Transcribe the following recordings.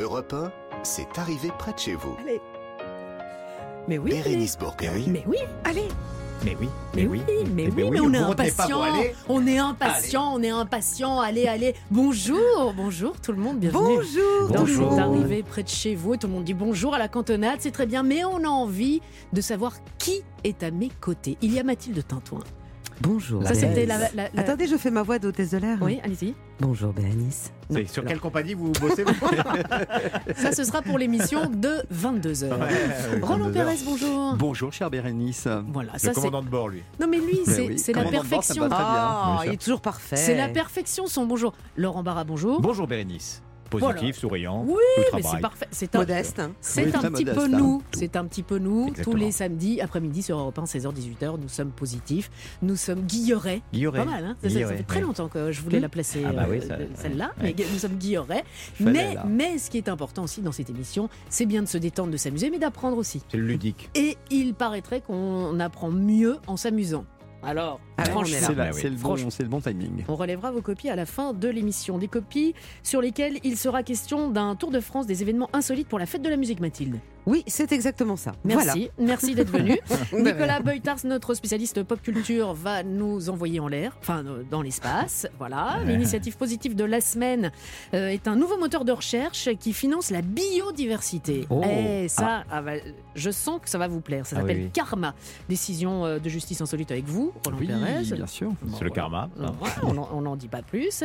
Europe 1, c'est arrivé près de chez vous. Allez. Mais oui. Bérénice Bourgueil. Mais oui, allez. Mais oui, Mais oui, mais oui, mais on est impatient. On est impatient, on est impatient. Allez, allez. Bonjour, bonjour tout le monde, bienvenue. Bonjour. Donc, Bonjour. Vous êtes arrivé près de chez vous et tout le monde dit bonjour à la cantonade, c'est très bien, mais on a envie de savoir qui est à mes côtés. Il y a Mathilde Tintouin. Bonjour. Ça, c'était la, la- la- Attendez, je fais ma voix d'hôtesse de l'air. Oui, allez-y. Bonjour Bérénice. Sur quelle compagnie vous bossez vous Ça, ce sera pour l'émission de 22h. Roland Pérez, bonjour. Bonjour, chère Bérénice. Voilà, Le ça c'est. commandant de bord, lui. Non, mais lui, Ben c'est oui, la commandant de bord, ça perfection. me va très bien. Ah, il est toujours parfait. C'est la perfection, son bonjour. Laurent Barra, bonjour. Bonjour Bérénice. Positif, Voilà. souriant. Oui, tout mais c'est parfait. C'est un, Modeste. hein. c'est un petit modeste, peu nous. C'est un petit peu nous. Exactement. Tous les samedis après-midi sur Europe 1, 16h-18h, nous sommes positifs. Nous sommes. Guilloret. Pas mal, hein ça, ça- ça Guilloret, fait très longtemps que je voulais la placer, Ah bah oui, euh, de- celle-là. ouais. Mais nous sommes Guillerets. Fallait, Mais, mais ce qui est important aussi dans cette émission, c'est bien de se détendre, de s'amuser, mais d'apprendre aussi. C'est ludique. Et il paraîtrait qu'on apprend mieux en s'amusant. Alors, Ah franchement, le, bon, c'est le bon timing. on relèvera vos copies à la fin de l'émission. Des copies sur lesquelles il sera question d'un tour de France des événements insolites pour la fête de la musique, Mathilde. Oui, c'est exactement ça. Merci, merci d'être venu. Nicolas Beutars, notre spécialiste pop culture, va nous envoyer en l'air, enfin euh, dans l'espace. Voilà. L'initiative positive de la semaine euh, est un nouveau moteur de recherche qui finance la biodiversité. Oh. Et ça, ah bah, je sens que ça va vous plaire. Ça Ah s'appelle oui, oui. Karma. Décision euh, de justice insolite avec vous, Roland Oui, Pérez. bien sûr. Bon, C'est le karma. Voilà, on n'en- dit pas plus.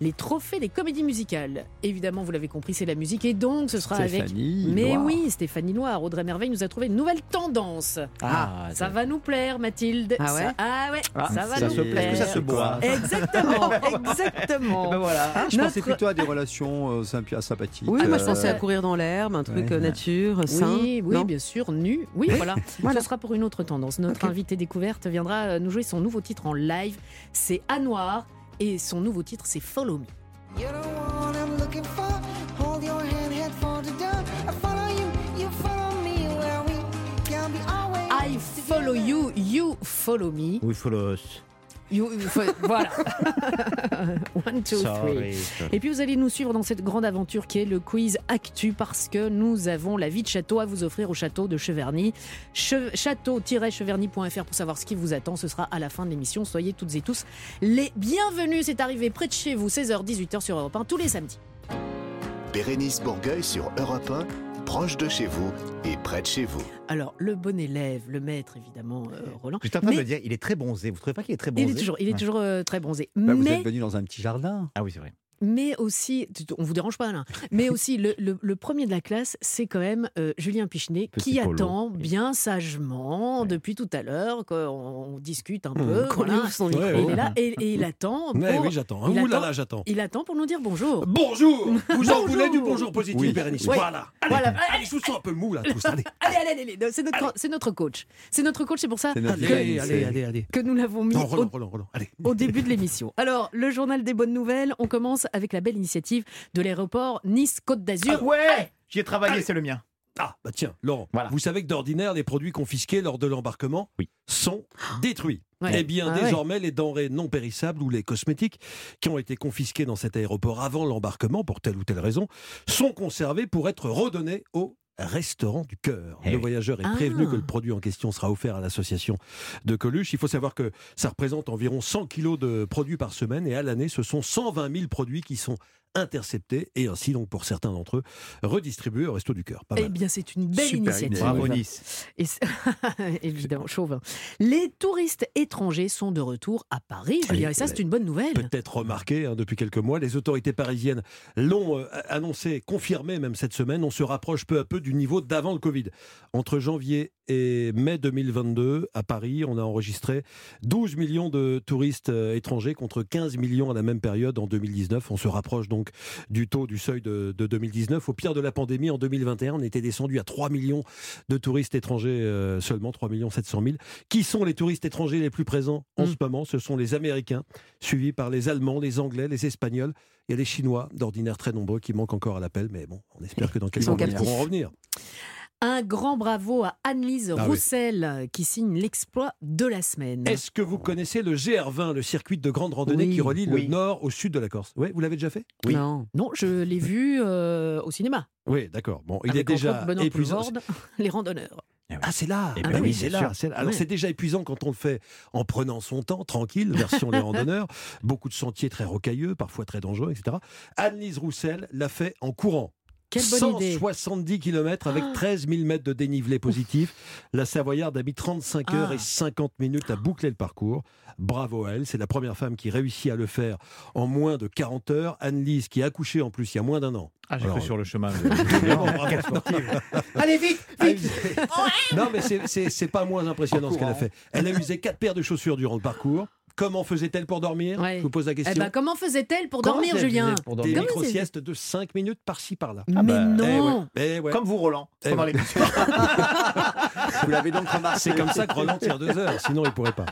Les trophées des comédies musicales. Évidemment, vous l'avez compris, c'est la musique. Et donc, ce sera avec. Mais oui, Stéphanie Loire, Audrey Merveille nous a trouvé une nouvelle tendance. Ah, Ça va nous plaire, Mathilde. Ah ouais Ça- ah ouais, Ah, ça va ça nous se- plaire. que ça se boit Exactement, exactement. Ben voilà. Ah, je Notre- pensais plutôt à des relations euh, sympa- sympathiques. Oui, moi je euh, pensais à courir dans l'herbe, un truc ouais. euh, nature, sain. Oui, bien sûr, nu. Oui, voilà. Voilà. Ce sera pour une autre tendance. Notre Ok. invité découverte viendra euh, nous jouer son nouveau titre en live. C'est À Noir et son nouveau titre, c'est Follow Me. Follow you, you follow me. Oui, follow us. You- voilà. One, two, three. Sorry. Et puis vous allez nous suivre dans cette grande aventure qui est le quiz Actu parce que nous avons la vie de château à vous offrir au château de Cheverny. Che- Château-cheverny.fr pour savoir ce qui vous attend. Ce sera à la fin de l'émission. Soyez toutes et tous les bienvenus. C'est arrivé près de chez vous, 16h, 18h sur Europe 1 tous les samedis. Bérénice Bourgueil sur Europe 1, proche de chez vous et près de chez vous. Alors, le bon élève, le maître évidemment, euh, Roland. En train de Mais me dire, il est très bronzé. Vous trouvez pas qu'il est très bronzé il est toujours, il est Ouais. toujours euh, très bronzé. bah, vous mais êtes venu dans un petit jardin. Ah oui, c'est vrai. Mais aussi, on vous dérange pas là, mais aussi le, le- le premier de la classe, c'est quand même euh, Julien Pichenet Petit qui polo. attend bien sagement depuis tout à l'heure qu'on on discute un Mmh, peu. Voilà. son Ouais, micro. Et il est là et, et il attend. Pour, Ouais, oui, j'attends. il Ouh là attend- là, j'attends. il attend pour nous dire bonjour. Bonjour Vous en voulez du bonjour positif, Oui. Bérénice? Ouais. Voilà Allez, Voilà. allez, je vous sens un peu mou là, tous. Allez, Allez, allez, allez, allez, c'est notre, c'est notre coach. C'est notre coach, c'est pour ça allez, allez, allez, allez. que nous l'avons mis Non, au, Roland, Roland, Roland, allez. au début de l'émission. Alors, le journal des bonnes nouvelles, on commence avec la belle initiative de l'aéroport Nice-Côte d'Azur. Ah ouais J'y ai travaillé, c'est le mien. Ah, bah tiens, Laurent, Voilà. vous savez que d'ordinaire, les produits confisqués lors de l'embarquement Oui. sont détruits. Ouais. Eh bien, Ah ouais. désormais, les denrées non périssables ou les cosmétiques qui ont été confisqués dans cet aéroport avant l'embarquement, pour telle ou telle raison, sont conservés pour être redonnés au restaurant du cœur. Eh le voyageur est Ah. prévenu que le produit en question sera offert à l'association de Coluche. Il faut savoir que ça représente environ 100 kilos de produits par semaine et à l'année, ce sont 120 000 produits qui sont interceptés et ainsi, donc, pour certains d'entre eux, redistribués au resto du cœur. Eh bien, c'est une belle Super initiative. Bravo Nice. Et Évidemment, chauvin. Les touristes étrangers sont de retour à Paris, Julien. Et ça, c'est une bonne nouvelle. peut-être remarqué hein, depuis quelques mois. Les autorités parisiennes l'ont euh, annoncé, confirmé même cette semaine. On se rapproche peu à peu du niveau d'avant le Covid. Entre janvier et mai 2022, à Paris, on a enregistré 12 millions de touristes euh, étrangers contre 15 millions à la même période en 2019. On se rapproche donc du taux du seuil de, de 2019. Au pire de la pandémie, en 2021, on était descendu à 3 millions de touristes étrangers euh, seulement, 3 millions 700 000. Qui sont les touristes étrangers les plus présents en Mm. ce moment? Ce sont les Américains, suivis par les Allemands, les Anglais, les Espagnols. Il y a les Chinois, d'ordinaire très nombreux, qui manquent encore à l'appel, mais bon, on espère que dans quelques mois, ils pourront revenir. Un grand bravo à Annelise Ah. Roussel qui signe l'exploit de la semaine. Est-ce que vous connaissez le GR20, le circuit de grande randonnée Oui. qui relie Oui. le nord au sud de la Corse? Oui, vous l'avez déjà fait? Oui. Non. Non, je l'ai vu euh, au cinéma. Oui, d'accord. Bon, il avec est déjà épuisant. Les randonneurs. Ah, c'est là. Eh Ah ben oui, oui, c'est là. sûr. c'est là. Alors, Oui. c'est déjà épuisant quand on le fait en prenant son temps, tranquille, version les randonneurs. Beaucoup de sentiers très rocailleux, parfois très dangereux, etc. Anne-Lise Roussel l'a fait en courant. Quelle bonne idée. 170 km avec Ah. 13 000 mètres de dénivelé positif. La Savoyarde a mis 35 heures Ah. et 50 minutes à boucler le parcours. Bravo à elle. C'est la première femme qui réussit à le faire en moins de 40 heures. Anne-Lise, qui a accouché en plus il y a moins d'un an. Ah, j'ai cru sur le chemin. de- Non. Allez, vite, vite Non, mais c'est pas moins impressionnant ce qu'elle a fait. Elle a usé quatre paires de chaussures durant le parcours. Comment faisait-elle pour dormir? Ouais. Je vous pose la Eh question. ben, comment faisait-elle pour Comment dormir, Julien? faisait pour Des dormir micro-siestes de 5 minutes par-ci par-là. Mais bah, Eh non ouais, eh ouais. Comme vous, Roland, Eh pendant l'émission. Vous l'avez donc remarqué. C'est comme ça que Roland tire deux heures, sinon il pourrait pas.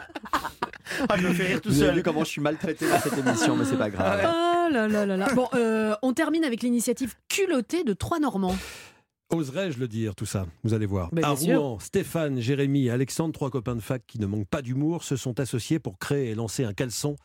Ah, je me fais rire tout Vous avez seul. vu comment je suis maltraité dans cette émission, mais c'est pas grave. Ah là là là là. Bon, euh, on termine avec l'initiative culottée de trois Normands. Oserais-je le dire, tout ça? Vous allez voir. Mais bien à sûr. Rouen, Stéphane, Jérémy Alexandre, trois copains de fac qui ne manquent pas d'humour, se sont associés pour créer et lancer un caleçon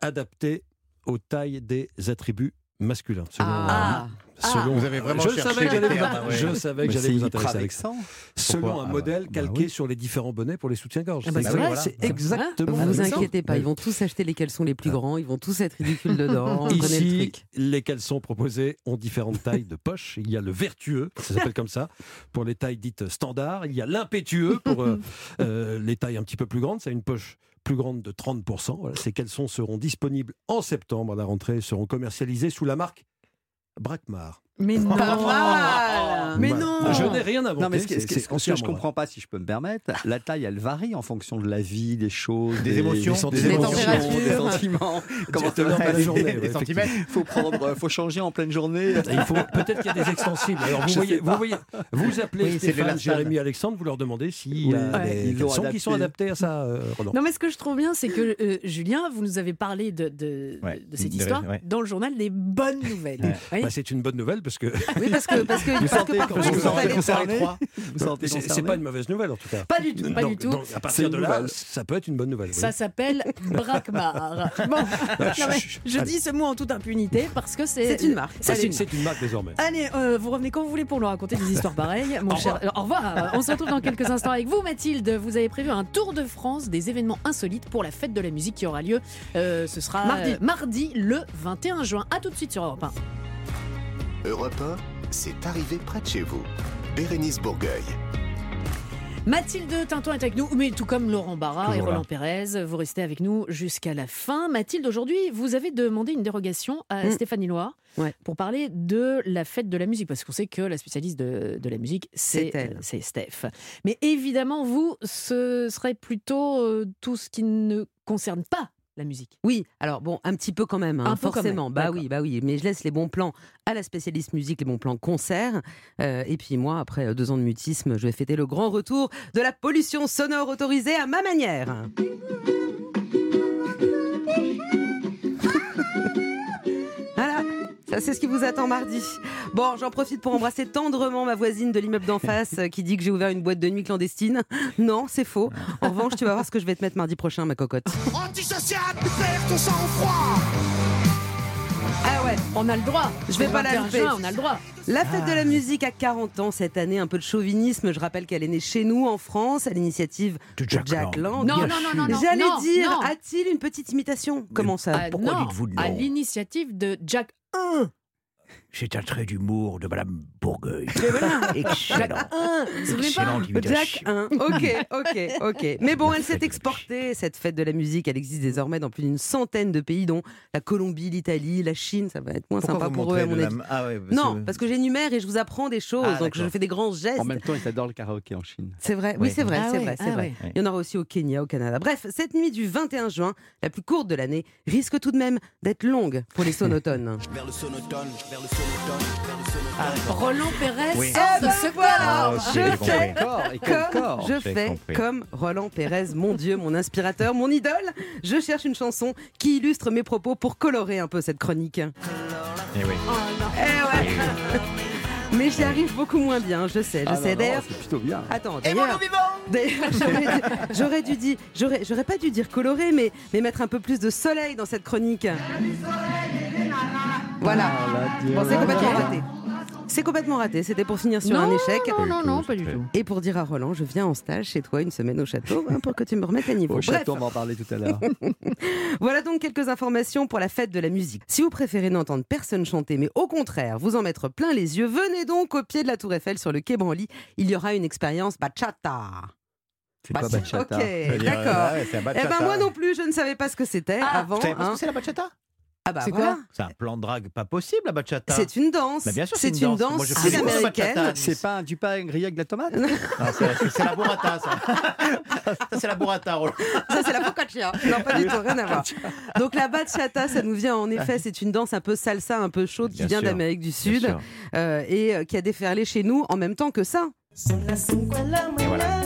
adapté aux tailles des attributs masculins. Selon, Ah. selon- Vous avez vraiment je cherché savais que j'allais ouais. je savais que j'allais vous intéresser avec ça. Selon un Ah, modèle bah calqué oui. sur les différents bonnets pour les soutiens-gorge. Ah bah, C'est c'est- exactement Ah, Vous vous inquiétez pas, ils vont tous acheter les caleçons les plus grands, ils vont tous être ridicules dedans. on le Ici, truc. les caleçons proposés ont différentes tailles de poches. Il y a le vertueux, ça s'appelle comme ça, pour les tailles dites standards. Il y a l'impétueux pour euh, euh, les tailles un petit peu plus grandes. C'est une poche plus grande de 30%. Voilà, ces caleçons seront disponibles en septembre à la rentrée seront commercialisés sous la marque Brackmar. Mais non Pas mal. Mais non Je n'ai rien inventé. Non, mais ce, que- ce que- c'est ce que je comprends pas, si je peux me permettre, la taille, elle varie en fonction de la vie, des choses, Des émotions, des, des émotions, des sentiments. Comment te la journée, Des centimètres. faut prendre, euh, faut changer en pleine journée. Il faut peut-être qu'il y a des extensibles. Alors vous voyez, vous voyez, vous appelez Oui, Stéphane. Jérémy, Alexandre, vous leur demandez s'il y Oui, a des qui sont adapté. adaptés à ça, euh, Roland. Non, mais ce que je trouve bien, c'est que euh, Julien, vous nous avez parlé de, de, Ouais, de cette histoire ouais. dans le journal des bonnes nouvelles. Ouais. Bah, c'est une bonne nouvelle parce que Oui, parce que, parce que, Vous parce que sentez ils vous sont sentez concerné. Vous c'est pas une mauvaise nouvelle en tout cas. Pas du tout, pas Donc- du tout. donc, à partir une de là, nouvelle. ça peut être une bonne nouvelle. oui. Ça s'appelle Braquemar. Bon, non, mais je dis ce mot en toute impunité parce que c'est. C'est une marque. C'est c'est une marque désormais. Allez, euh, vous revenez quand vous voulez pour nous raconter des histoires pareilles. Mon cher... Au revoir. On se retrouve dans quelques instants avec vous, Mathilde. Vous avez prévu un tour de France des événements insolites pour la fête de la musique qui aura lieu. euh, ce sera Mardi. euh, mardi le 21 juin. À tout de suite sur Europe 1. Europe 1, c'est arrivé près de chez vous. Bérénice Bourgueil. Mathilde Tinton est avec nous, mais tout comme Laurent Barra et. Roland Pérez. Vous restez avec nous jusqu'à la fin. Mathilde, aujourd'hui, vous avez demandé une dérogation à Mm. Stéphanie Loire Ouais. pour parler de la fête de la musique, parce qu'on sait que la spécialiste de, de la musique, c'est C'est elle. euh, c'est Steph. Mais évidemment, vous, ce serait plutôt euh, tout ce qui ne concerne pas la musique. Oui, alors bon, un petit peu quand même, hein, quand forcément. même, bah oui, bah oui. Mais je laisse les bons plans à la spécialiste musique, les bons plans concert. Euh, et puis moi, après euh, deux ans de mutisme, je vais fêter le grand retour de la pollution sonore autorisée à ma manière. C'est ce qui vous attend mardi. Bon, j'en profite pour embrasser tendrement ma voisine de l'immeuble d'en face euh, qui dit que j'ai ouvert une boîte de nuit clandestine. Non, c'est faux. En revanche, tu vas voir ce que je vais te mettre mardi prochain, ma cocotte. Perds sang-froid. Ah ouais, On a le droit. Je vais pas la 21 louper. juin, On a le droit. La fête Ah. de la musique a 40 ans cette année, un peu de chauvinisme. Je rappelle qu'elle est née chez nous en France à l'initiative De de Jack Lang. Lang. Non, non, non, non, non. J'allais non, dire, non. a-t-il une petite imitation? Comment ça? Ah, pourquoi non, dites-vous non À l'initiative de Jack 1. C'est un trait d'humour de Madame Bourgueil. Jack Excellent. 1. Vous vous souvenez pas Excellente imitation. Jack 1. Ok, ok, ok. Mais bon, elle s'est exportée, cette fête de la musique. Elle existe désormais dans plus d'une centaine de pays, dont la Colombie, l'Italie, la Chine. Ça va être moins Pourquoi sympa vous pour eux, à mon de la- avis. Ah ouais, parce Non, que- parce que j'énumère et je vous apprends des choses. Ah, donc je fais des grands gestes. En même temps, ils adorent le karaoké en Chine. C'est vrai, oui, Ouais. c'est vrai, Ah c'est ouais, vrai, c'est ah vrai. Il y en aura aussi au Kenya, au Canada. Bref, cette nuit du 21 juin, la plus courte de l'année, risque tout de même d'être longue pour les sonotones. Roland Pérez Oui. sort Eh de ben ce voilà. Ah, ok, Je j'ai compris. fais Corps, et quel comme corps je fais compris. comme Roland Pérez, mon Dieu, mon inspirateur, mon idole. Je cherche une chanson qui illustre mes propos pour colorer un peu cette chronique. Eh oui. Oh non. Eh ouais. Mais j'y arrive beaucoup moins bien, je sais, je Ah sais. D'ailleurs, c'est plutôt bien. Attends, d'ailleurs, j'aurais dû- j'aurais dû dire, j'aurais, j'aurais pas dû dire coloré, mais, mais mettre un peu plus de soleil dans cette chronique. Voilà. Bon, c'est complètement raté. C'est complètement raté. C'était pour finir sur un échec. Non, non, non, pas du tout. Et pour dire à Roland, je viens en stage chez toi une semaine au château hein, pour que tu me remettes à niveau. Au Bref, château, on va en parler tout à l'heure. voilà donc quelques informations pour la fête de la musique. Si vous préférez n'entendre personne chanter, mais au contraire vous en mettre plein les yeux, venez donc au pied de la Tour Eiffel sur le quai Branly. Il y aura une expérience bachata. C'est quoi Bah, bachata ok, d'accord. Eh ben moi non plus, je ne savais pas ce que c'était avant. Vous savez pas ce hein. que c'est la bachata Ah bah C'est voilà. quoi C'est un plan de drague pas possible, la bachata. C'est une danse. Bah, bien sûr, c'est une danse sud-américaine. bachata. C'est pas du pain grillé avec de la tomate c'est- c'est- c'est la burrata, ça. ça, c'est la burrata, Roland. Ça, c'est la focaccia. Non, pas du tout, rien à voir. Donc, la bachata, ça nous vient en effet, c'est une danse un peu salsa, un peu chaude qui Bien vient d'Amérique du Sud euh, et euh, qui a déferlé chez nous en même temps que ça. Et voilà.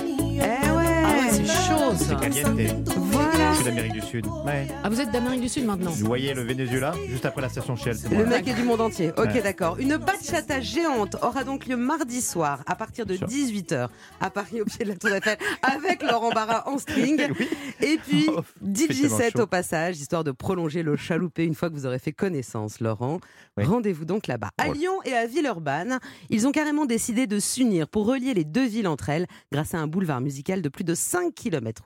C'est chaud ça. Caliente. Voilà. C'est d'Amérique du Sud. Ouais. Ah, vous êtes d'Amérique du Sud maintenant Vous voyez le Venezuela, juste après la station Shell. Le mec est du monde entier. Ok, Ouais. d'accord. Une bachata géante aura donc lieu mardi soir à partir de Sûr. 18h à Paris au pied de la Tour Eiffel avec Laurent Barra en string. Et puis Oh, DJ c'est tellement 7 chaud. au passage, histoire de prolonger le chaloupé une fois que vous aurez fait connaissance, Laurent. Oui. Rendez-vous donc là-bas. À Oh. Lyon et à Villeurbanne, ils ont carrément décidé de s'unir pour relier les deux villes entre elles grâce à un boulevard musical de plus de 5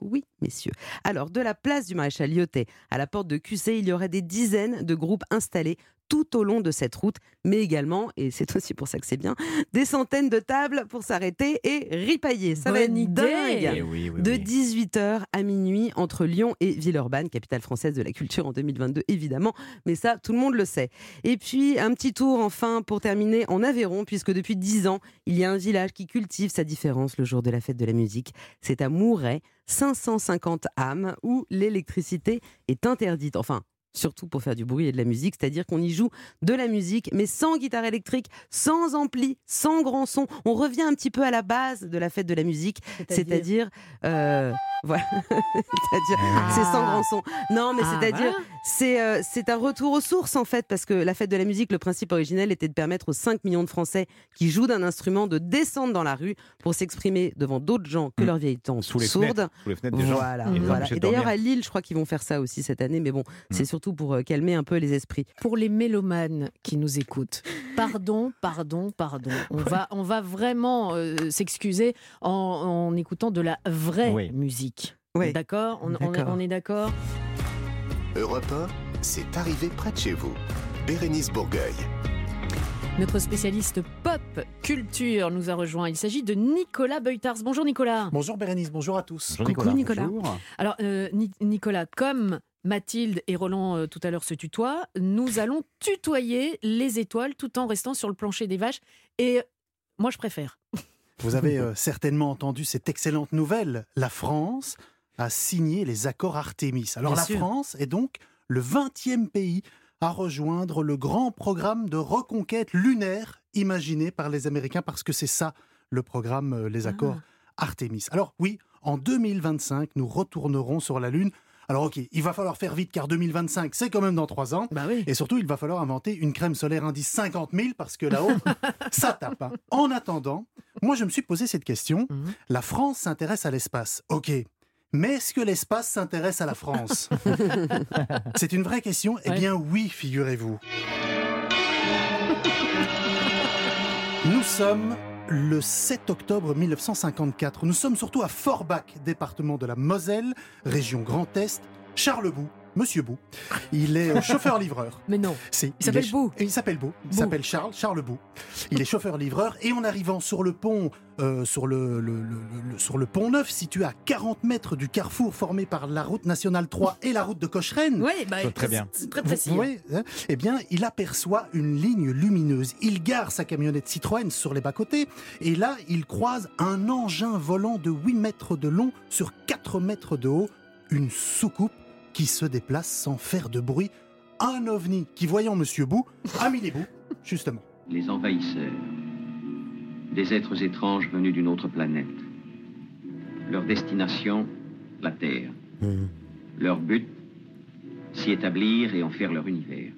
Oui, messieurs. Alors, de la place du Maréchal Lyotet à la porte de QC, il y aurait des dizaines de groupes installés tout au long de cette route, mais également, et c'est aussi pour ça que c'est bien, des centaines de tables pour s'arrêter et ripailler. Ça va être idée. dingue Eh oui, oui, de oui. 18h à minuit entre Lyon et Villeurbanne, capitale française de la culture en 2022 évidemment, mais ça tout le monde le sait. Et puis un petit tour enfin pour terminer en Aveyron, puisque depuis 10 ans, il y a un village qui cultive sa différence le jour de la fête de la musique. C'est à Mouret, 550 âmes, où l'électricité est interdite. Enfin, surtout pour faire du bruit et de la musique, c'est-à-dire qu'on y joue de la musique, mais sans guitare électrique, sans ampli, sans grand son. On revient un petit peu à la base de la fête de la musique, c'est-à-dire, euh, voilà, c'est-à-dire, c'est sans grand son. Non, mais Ah, c'est-à-dire, voilà. c'est euh, c'est un retour aux sources en fait, parce que la fête de la musique, le principe originel était de permettre aux 5 millions de Français qui jouent d'un instrument de descendre dans la rue pour s'exprimer devant d'autres gens que Mm. leurs vieilles tantes Sous les sourdes. fenêtres. Sous les fenêtres des gens. Voilà, Et voilà. d'ailleurs à Lille, je crois qu'ils vont faire ça aussi cette année, mais bon, c'est Mm. Surtout pour euh, calmer un peu les esprits. Pour les mélomanes qui nous écoutent, pardon, pardon, pardon. On va, on va vraiment euh, s'excuser en, en écoutant de la vraie Oui. musique. Oui. D'accord? On, on est- D'accord. on est d'accord? Europe 1, c'est arrivé près de chez vous. Bérénice Bourgueil. Notre spécialiste pop culture nous a rejoint. Il s'agit de Nicolas Beutars. Bonjour Nicolas. Bonjour Bérénice, bonjour à tous. Bonjour Coucou Nicolas. Nicolas. Bonjour. Alors euh, Ni- Nicolas, comme Mathilde et Roland euh, tout à l'heure se tutoient, nous allons tutoyer les étoiles tout en restant sur le plancher des vaches. Et moi je préfère. Vous avez euh, certainement entendu cette excellente nouvelle. La France a signé les accords Artemis. Alors Bien la sûr. France est donc le 20e pays à rejoindre le grand programme de reconquête lunaire imaginé par les Américains parce que c'est ça le programme, euh, les accords Artemis. Alors oui, en 2025, nous retournerons sur la Lune. Alors ok, il va falloir faire vite car 2025, c'est quand même dans trois ans. Bah oui. Et surtout, il va falloir inventer une crème solaire indice 50 000 parce que là-haut, ça tape. hein. En attendant, moi, je me suis posé cette question. Mhm. La France s'intéresse à l'espace. OK. Mais est-ce que l'espace s'intéresse à la France? C'est une vraie question. Eh bien, oui, figurez-vous. Nous sommes le 7 octobre 1954. Nous sommes surtout à Forbach, département de la Moselle, région Grand Est. Charles Bou, Monsieur Bou. Il est euh, chauffeur-livreur. Mais non. Si, Il s'appelle et Il s'appelle Bou. Il s'appelle Charles, Charles Bou. Il est chauffeur-livreur et en arrivant sur le pont, euh, sur, le, le- le- le- sur le pont neuf, situé à 40 mètres du carrefour formé par la route nationale 3 et la route de Cochrane, Oui, bah, très bien. C'est très précis. hein, eh bien, il aperçoit une ligne lumineuse. Il gare sa camionnette Citroën sur les bas-côtés et là, il croise un engin volant de 8 mètres de long sur 4 mètres de haut, une soucoupe qui se déplace sans faire de bruit. Un ovni qui, voyant Monsieur Bou, a mis les bouts, justement. les envahisseurs, des êtres étranges venus d'une autre planète. Leur destination, la Terre. Leur but, s'y établir et en faire leur univers.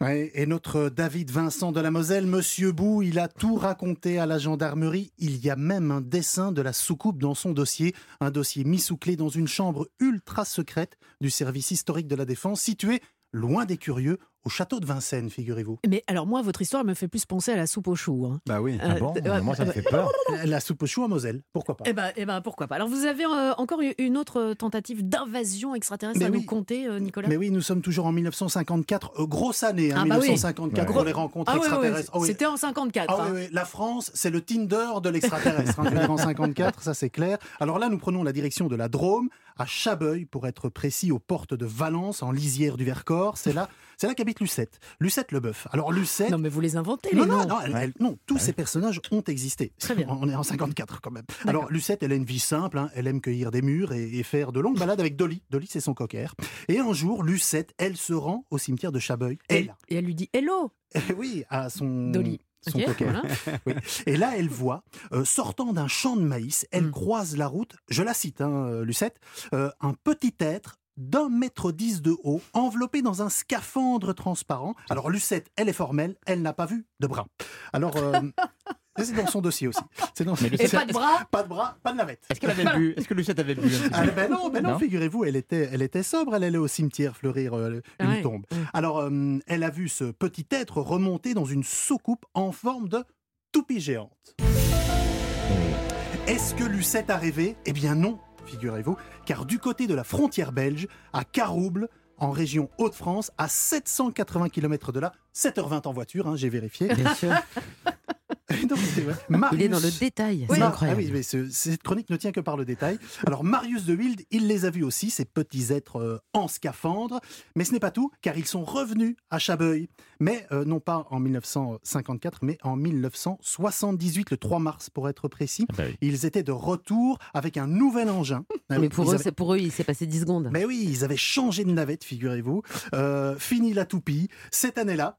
Ouais, et notre David Vincent de la Moselle, Monsieur Bou, il a tout raconté à la gendarmerie. Il y a même un dessin de la soucoupe dans son dossier, un dossier mis sous clé dans une chambre ultra secrète du service historique de la défense, situé loin des curieux, au château de Vincennes, figurez-vous. Mais alors moi, votre histoire me fait plus penser à la soupe aux choux. hein. Bah oui. Euh, Ah bon euh, Moi, ça me euh, fait peur. La soupe aux choux à Moselle, pourquoi pas? Eh ben, eh ben, pourquoi pas. Alors vous avez euh, encore eu une autre tentative d'invasion extraterrestre Mais à nous oui. compter, euh, Nicolas? Mais oui, nous sommes toujours en 1954, euh, grosse année, hein, Ah bah oui. 1954 Ouais. pour les rencontres Ah oui, oui, extraterrestres. oui, Oh oui. c'était en 54. Ah hein. oui, oui, la France, c'est le Tinder de l'extraterrestre. hein, en 54, ça c'est clair. Alors là, nous prenons la direction de la Drôme, à Chabeuil, pour être précis, aux portes de Valence, en lisière du Vercors. C'est là, c'est là qu'habite Lucette. Lucette Leboeuf. Alors Lucette. Non mais vous les inventez les Non, non, noms. non, elle- elle- non, tous ces personnages ont existé. Très bien. On est en 54 quand même. Alors Lucette, elle a une vie simple, hein, elle aime cueillir des murs et, et faire de longues balades avec Dolly. Dolly, c'est son cocker. Et un jour, Lucette, elle se rend au cimetière de Chabeuil. Et, Elle, et elle lui dit Hello, oui, à son, Dolly. Son Ok, cocker. voilà. Oui. Et là, elle voit, euh, sortant d'un champ de maïs, elle Mm. croise la route, je la cite, hein, euh, Lucette, euh, un petit être d'un mètre dix de haut, enveloppé dans un scaphandre transparent. Alors Lucette, elle est formelle, elle n'a pas vu de bras. Alors, euh, c'est dans son dossier aussi. C'est dans... Mais Et pas de bras. Pas de bras, pas de navette. Est-ce qu'elle avait bu Est-ce que Lucette avait bu Ah, ben non, ben non, Non figurez-vous, elle était, elle était sobre, elle allait au cimetière fleurir euh, une Ouais. tombe. Ouais. Alors, euh, elle a vu ce petit être remonter dans une soucoupe en forme de toupie géante. Est-ce que Lucette a rêvé? Eh bien non, figurez-vous, car du côté de la frontière belge, à Carouble, en région Hauts-de-France, à 780 km de là, 7h20 en voiture, hein, j'ai vérifié. Bien sûr. Il est dans le Marius- détail. oui, C'est ah incroyable. oui, mais ce- cette chronique ne tient que par le détail. Alors, Marius de Wild, il les a vus aussi, ces petits êtres euh, en scaphandre. Mais ce n'est pas tout, car ils sont revenus à Chabeuil. Mais euh, non pas en 1954, mais en 1978, le 3 mars pour être précis. Ah bah oui. Ils étaient de retour avec un nouvel engin. Ah Mais pour eux, avaient- c'est pour eux, il s'est passé 10 secondes. mais oui, ils avaient changé de navette, figurez-vous. Euh, fini la toupie. Cette année-là,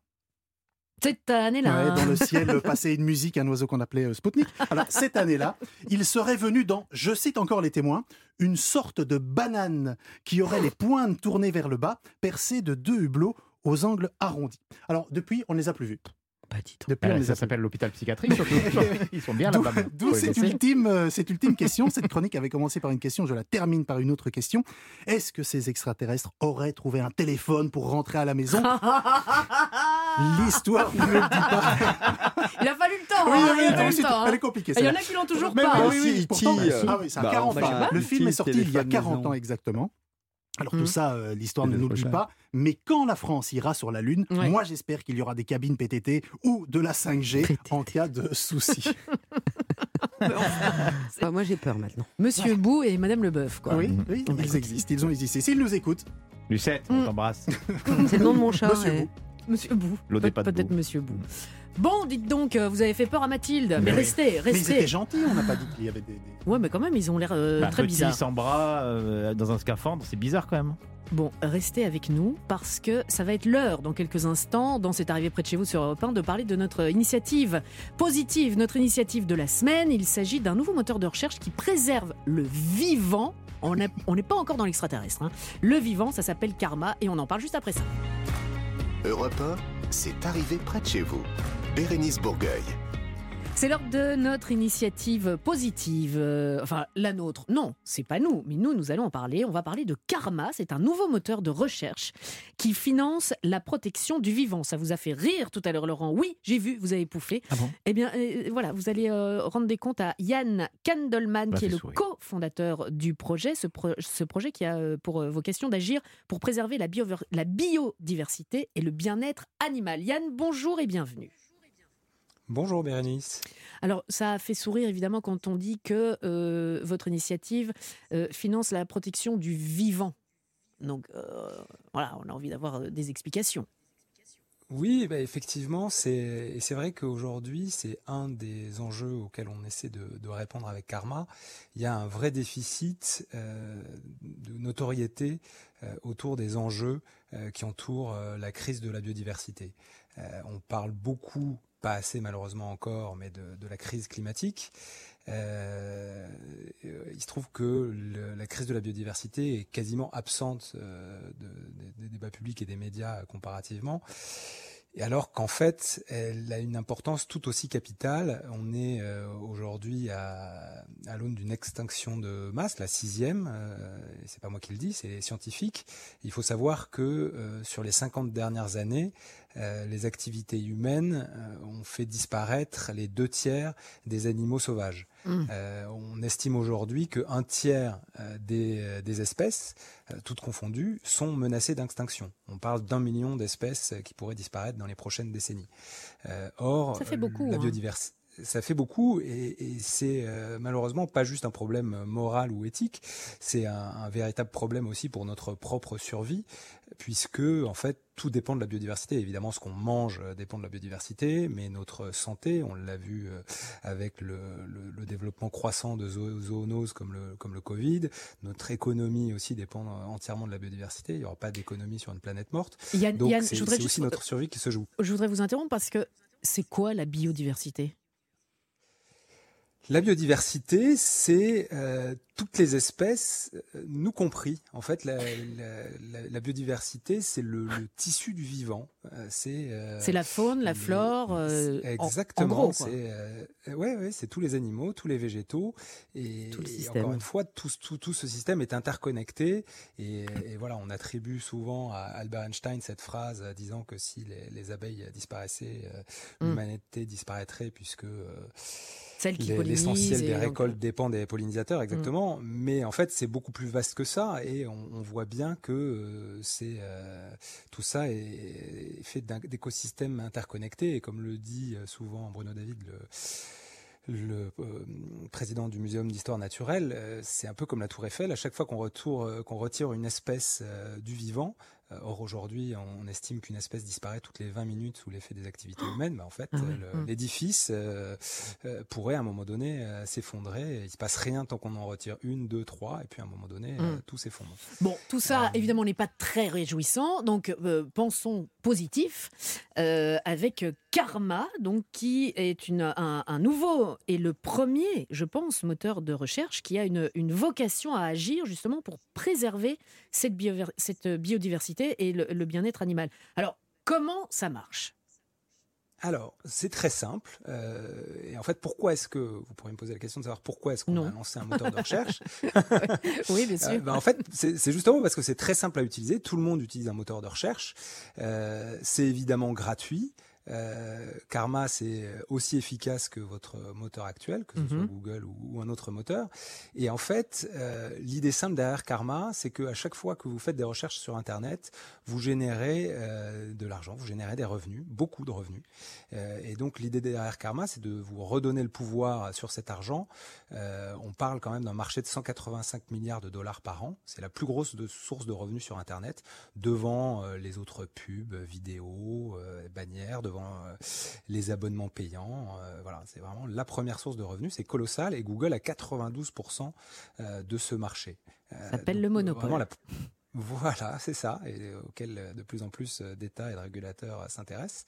Cette année-là. Dans le ciel passait une musique, un oiseau qu'on appelait euh, Spoutnik. Alors, cette année-là, il serait venu dans, je cite encore les témoins, une sorte de banane qui aurait les pointes tournées vers le bas, percées de deux hublots aux angles arrondis. Alors, depuis, on ne les a plus vus. Pas du tout. Depuis, on les Ça s'appelle l'hôpital psychiatrique, surtout. Ils sont bien là-bas. D'où cette ultime, euh, cette ultime question. Cette chronique avait commencé par une question, je la termine par une autre question. Est-ce que ces extraterrestres auraient trouvé un téléphone pour rentrer à la maison? L'histoire ne le dit pas. Il a fallu le temps. Oui, hein, oui, il a oui, fallu c'est- le temps, hein. elle est compliquée. Et Il y en a qui l'ont toujours pas. oui, hein. oui, oui, E.T., pourtant- euh, ah oui, ça a bah, 40 on ans. Le film est sorti il y a téléphone 40 maison. ans exactement. Alors tout Mhm. ça, euh, l'histoire ne L'année nous le dit prochaine. pas. Mais quand la France ira sur la Lune, Ouais. moi j'espère qu'il y aura des cabines PTT ou de la 5G en cas de souci. Ah, moi, j'ai peur maintenant. Monsieur Bou et Madame Leboeuf, quoi. oui, oui, bah, ils écoute. existent, ils ont existé. S'ils nous écoutent, Lucette, on t'embrasse. C'est le nom de mon chat. Monsieur Bou. Monsieur Bou. L'eau des Peut- pâtes Peut-être Bou. Monsieur Bou. Bon, dites donc, euh, vous avez fait peur à Mathilde. Mais, Mais oui. restez, mais ils restez. étaient gentils, on n'a pas dit qu'il y avait des... des- Ouais, mais quand même, ils ont l'air euh, Bah, très petit, bizarres. sans bras, euh, dans un scaphandre, c'est bizarre quand même. Bon, restez avec nous parce que ça va être l'heure dans quelques instants, dans cette arrivée près de chez vous sur Europe 1, de parler de notre initiative positive, notre initiative de la semaine. Il s'agit d'un nouveau moteur de recherche qui préserve le vivant. On n'est pas encore dans l'extraterrestre. hein. Le vivant, ça s'appelle Karma et on en parle juste après ça. Europe 1, c'est arrivé près de chez vous. Bérénice Bourgueil. C'est l'heure de notre initiative positive. Euh, enfin, la nôtre. Non, c'est pas nous, mais nous, nous allons en parler. On va parler de Karma. C'est un nouveau moteur de recherche qui finance la protection du vivant. Ça vous a fait rire tout à l'heure, Laurent. Oui, j'ai vu, vous avez pouffé. Ah bon? Eh bien, euh, voilà, vous allez euh, rendre des comptes à Yann Kandelman, Bah, qui est le cofondateur du projet. Ce, pro- ce projet qui a pour euh, vocation d'agir pour préserver la, bio- la biodiversité et le bien-être animal. Yann, bonjour et bienvenue. Bonjour Bérénice. Alors, ça a fait sourire évidemment quand on dit que euh, votre initiative euh, finance la protection du vivant. Donc, euh, voilà, on a envie d'avoir des explications. Oui, bah, effectivement, c'est et c'est vrai qu'aujourd'hui, c'est un des enjeux auxquels on essaie de, de répondre avec Karma. Il y a un vrai déficit euh, de notoriété euh, autour des enjeux euh, qui entourent la crise de la biodiversité. On parle beaucoup, pas assez malheureusement encore, mais de, la crise climatique. Euh, il se trouve que la crise de la biodiversité est quasiment absente euh, de- des- débats publics et des médias euh, comparativement. Et alors qu'en fait, elle a une importance tout aussi capitale. On est aujourd'hui à, à l'aune d'une extinction de masse, la sixième. Et c'est pas moi qui le dis, c'est les scientifiques. Il faut savoir que sur les 50 dernières années, euh, les activités humaines euh, ont fait disparaître les deux tiers des animaux sauvages. Mm. Euh, on estime aujourd'hui que un tiers des, des espèces, toutes confondues, sont menacées d'extinction. On parle d'un million d'espèces qui pourraient disparaître dans les prochaines décennies. Or, Ça fait beaucoup, La hein. Ça fait beaucoup et, et c'est euh, malheureusement pas juste un problème moral ou éthique, c'est un, un véritable problème aussi pour notre propre survie, puisque en fait tout dépend de la biodiversité. Évidemment, ce qu'on mange euh, dépend de la biodiversité, mais notre santé, on l'a vu euh, avec le, le- le développement croissant de zo- zoonoses comme le, comme le Covid, notre économie aussi dépend entièrement de la biodiversité. Il n'y aura pas d'économie sur une planète morte. Yann- Donc c'est aussi notre survie qui se joue. Je voudrais vous interrompre parce que c'est quoi la biodiversité? La biodiversité, c'est euh, toutes les espèces, euh, nous compris. En fait, la, la- la- la biodiversité, c'est le, le tissu du vivant. Euh, c'est euh, C'est la faune, la flore, euh, en- Exactement. c'est euh, ouais, ouais, c'est tous les animaux, tous les végétaux, et, Tout le et système. encore une fois, tout, tout, tout ce système est interconnecté. Et, et voilà, on attribue souvent à Albert Einstein cette phrase disant que si les, les abeilles disparaissaient, Mm. l'humanité disparaîtrait puisque l'essentiel des récoltes dépend des pollinisateurs, exactement. Mais en fait, c'est beaucoup plus vaste que ça, et on, voit bien que euh, c'est euh, tout ça est, fait d'écosystèmes interconnectés. Et comme le dit euh, souvent Bruno David, le, président du Muséum d'histoire naturelle, c'est un peu comme la Tour Eiffel. À chaque fois qu'on qu'on retire une espèce du vivant, or aujourd'hui on estime qu'une espèce disparaît toutes les 20 minutes sous l'effet des activités humaines, mais en fait Ah euh, mm. l'édifice euh, euh, pourrait à un moment donné euh, s'effondrer. Il se passe rien tant qu'on en retire une, deux, trois, et puis à un moment donné euh, Mm. tout s'effondre. Bon, tout ça, Euh, évidemment, n'est pas très réjouissant. Donc, euh, pensons positif euh, avec euh, Karma, donc qui est une, un, un nouveau et le premier, je pense, moteur de recherche qui a une, une vocation à agir justement pour préserver cette, cette biodiversité et le, le bien-être animal. Alors, comment ça marche? Alors, c'est très simple. euh, et en fait, pourquoi est-ce que, vous pourriez me poser la question de savoir pourquoi est-ce qu'on a lancé un moteur de recherche? Oui, bien sûr. Euh, ben, en fait, c'est c'est justement parce que c'est très simple à utiliser. Tout le monde utilise un moteur de recherche. Euh, c'est évidemment gratuit. Euh, Karma, c'est aussi efficace que votre moteur actuel, que ce soit Mhm. Google ou, ou un autre moteur. Et en fait, euh, l'idée simple derrière Karma, c'est que à chaque fois que vous faites des recherches sur Internet, vous générez euh, de l'argent, vous générez des revenus, beaucoup de revenus. Euh, et donc l'idée derrière Karma, c'est de vous redonner le pouvoir sur cet argent. Euh, on parle quand même d'un marché de 185 milliards de dollars par an. C'est la plus grosse de source de revenus sur Internet, devant euh, les autres pubs, vidéos, euh, bannières, devant euh, les abonnements payants. Euh, voilà, c'est vraiment la première source de revenus. C'est colossal et Google a 92% euh, de ce marché. Ça s'appelle le monopole. vraiment la- Voilà, c'est ça, et auquel euh, de plus en plus euh, d'États et de régulateurs euh, s'intéressent.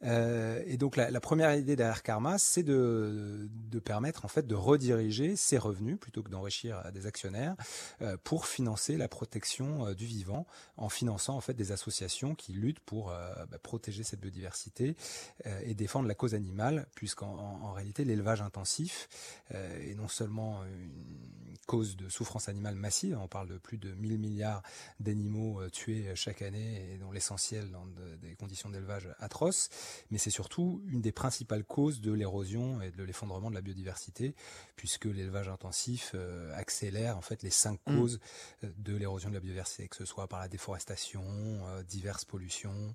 Et donc la, première idée derrière Karma, c'est de, permettre en fait de rediriger ces revenus plutôt que d'enrichir des actionnaires pour financer la protection du vivant, en finançant en fait des associations qui luttent pour bah, protéger cette biodiversité et défendre la cause animale, puisqu'en en, réalité l'élevage intensif est non seulement une cause de souffrance animale massive, on parle de plus de 1000 milliards d'animaux euh, tués chaque année et dont l'essentiel dans de- des conditions d'élevage atroces, mais c'est surtout une des principales causes de l'érosion et de l'effondrement de la biodiversité, puisque l'élevage intensif euh, accélère en fait les cinq Mm. causes euh, de l'érosion de la biodiversité, que ce soit par la déforestation, euh, diverses pollutions,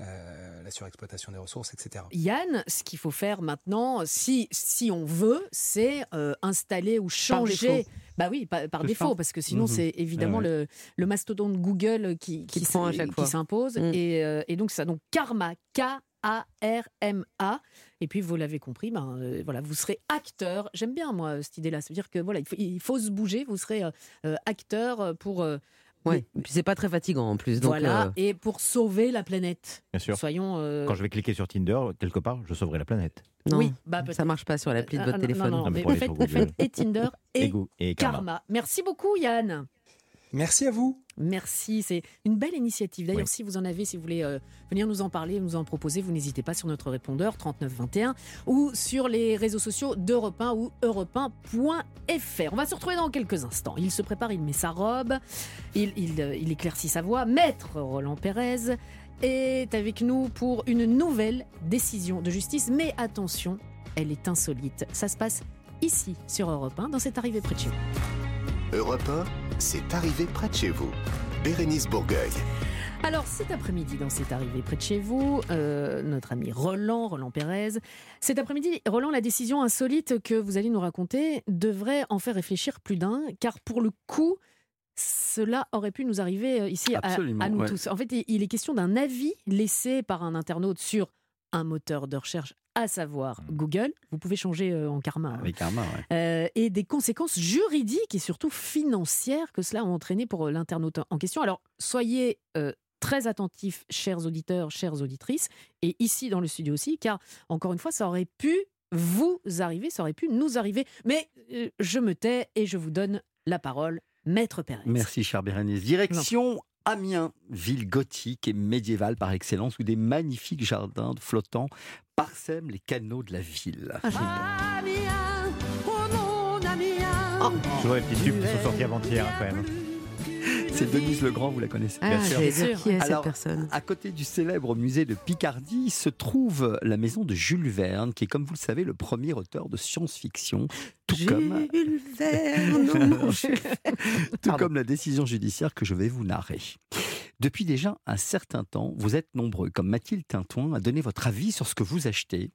euh, la surexploitation des ressources, etc. Yann, ce qu'il faut faire maintenant, si, si on veut, c'est euh, installer ou changer. Bah oui, par, défaut, parce que sinon Mhm. c'est évidemment Ouais, le, le mastodonte Google qui, Qui qui, te prend à s- chaque qui fois. s'impose. Et, euh, et donc ça, donc Karma, K-A-R-M-A. Et puis vous l'avez compris, ben, euh, voilà, vous serez acteur. J'aime bien moi cette idée-là. Ça veut dire que voilà, il faut, il faut se bouger. Vous serez euh, euh, acteur pour. Euh, Ouais. Puis c'est pas très fatigant en plus. Donc, voilà, euh, et pour sauver la planète. Bien sûr. Soyons. euh, Quand je vais cliquer sur Tinder, quelque part, je sauverai la planète. non, oui, bah, ça marche pas sur l'appli de Ah, votre non, téléphone. Non, non, Ah, mais mais pour aller faites, et Tinder et, Et, et Karma. Karma. Merci beaucoup, Yann. Merci à vous. Merci, c'est une belle initiative. D'ailleurs, Oui. si vous en avez, si vous voulez euh, venir nous en parler, nous en proposer, vous n'hésitez pas sur notre répondeur 3921 ou sur les réseaux sociaux d'Europe 1 ou europe1.fr. On va se retrouver dans quelques instants. Il se prépare, il met sa robe, il, il, euh, il éclaircit sa voix. Maître Roland Pérez est avec nous pour une nouvelle décision de justice. Mais attention, elle est insolite. Ça se passe ici, sur Europe 1, dans cette arrivée près de chez vous. Europe 1, c'est arrivé près de chez vous. Bérénice Bourgueil. Alors cet après-midi, dans cette arrivée près de chez vous, euh, notre ami Roland, Roland Pérez, cet après-midi, Roland, la décision insolite que vous allez nous raconter devrait en faire réfléchir plus d'un, car pour le coup, cela aurait pu nous arriver euh, ici à, nous ouais. tous. En fait, il est question d'un avis laissé par un internaute sur un moteur de recherche, à savoir Google. Vous pouvez changer euh, en karma. hein. Avec Karma, ouais. Euh, et des conséquences juridiques et surtout financières que cela a entraîné pour euh, l'internaute en question. Alors, soyez euh, très attentifs, chers auditeurs, chères auditrices, et ici dans le studio aussi, car encore une fois, ça aurait pu vous arriver, ça aurait pu nous arriver. Mais euh, je me tais et je vous donne la parole, Maître Pérez. Merci, cher Bérénice. Direction Amiens, ville gothique et médiévale par excellence, où des magnifiques jardins flottants parsèment les canaux de la ville. Les tubes qui sont sortis avant-hier, hein, quand même. C'est Denise Legrand, vous la connaissez Ah, Bien sûr. qui est Alors, cette personne? À côté du célèbre musée de Picardie se trouve la maison de Jules Verne, qui est, comme vous le savez, le premier auteur de science-fiction, tout comme, Jules Verne. tout comme la décision judiciaire que je vais vous narrer. Depuis déjà un certain temps, vous êtes nombreux, comme Mathilde Tintoin, à donner votre avis sur ce que vous achetez,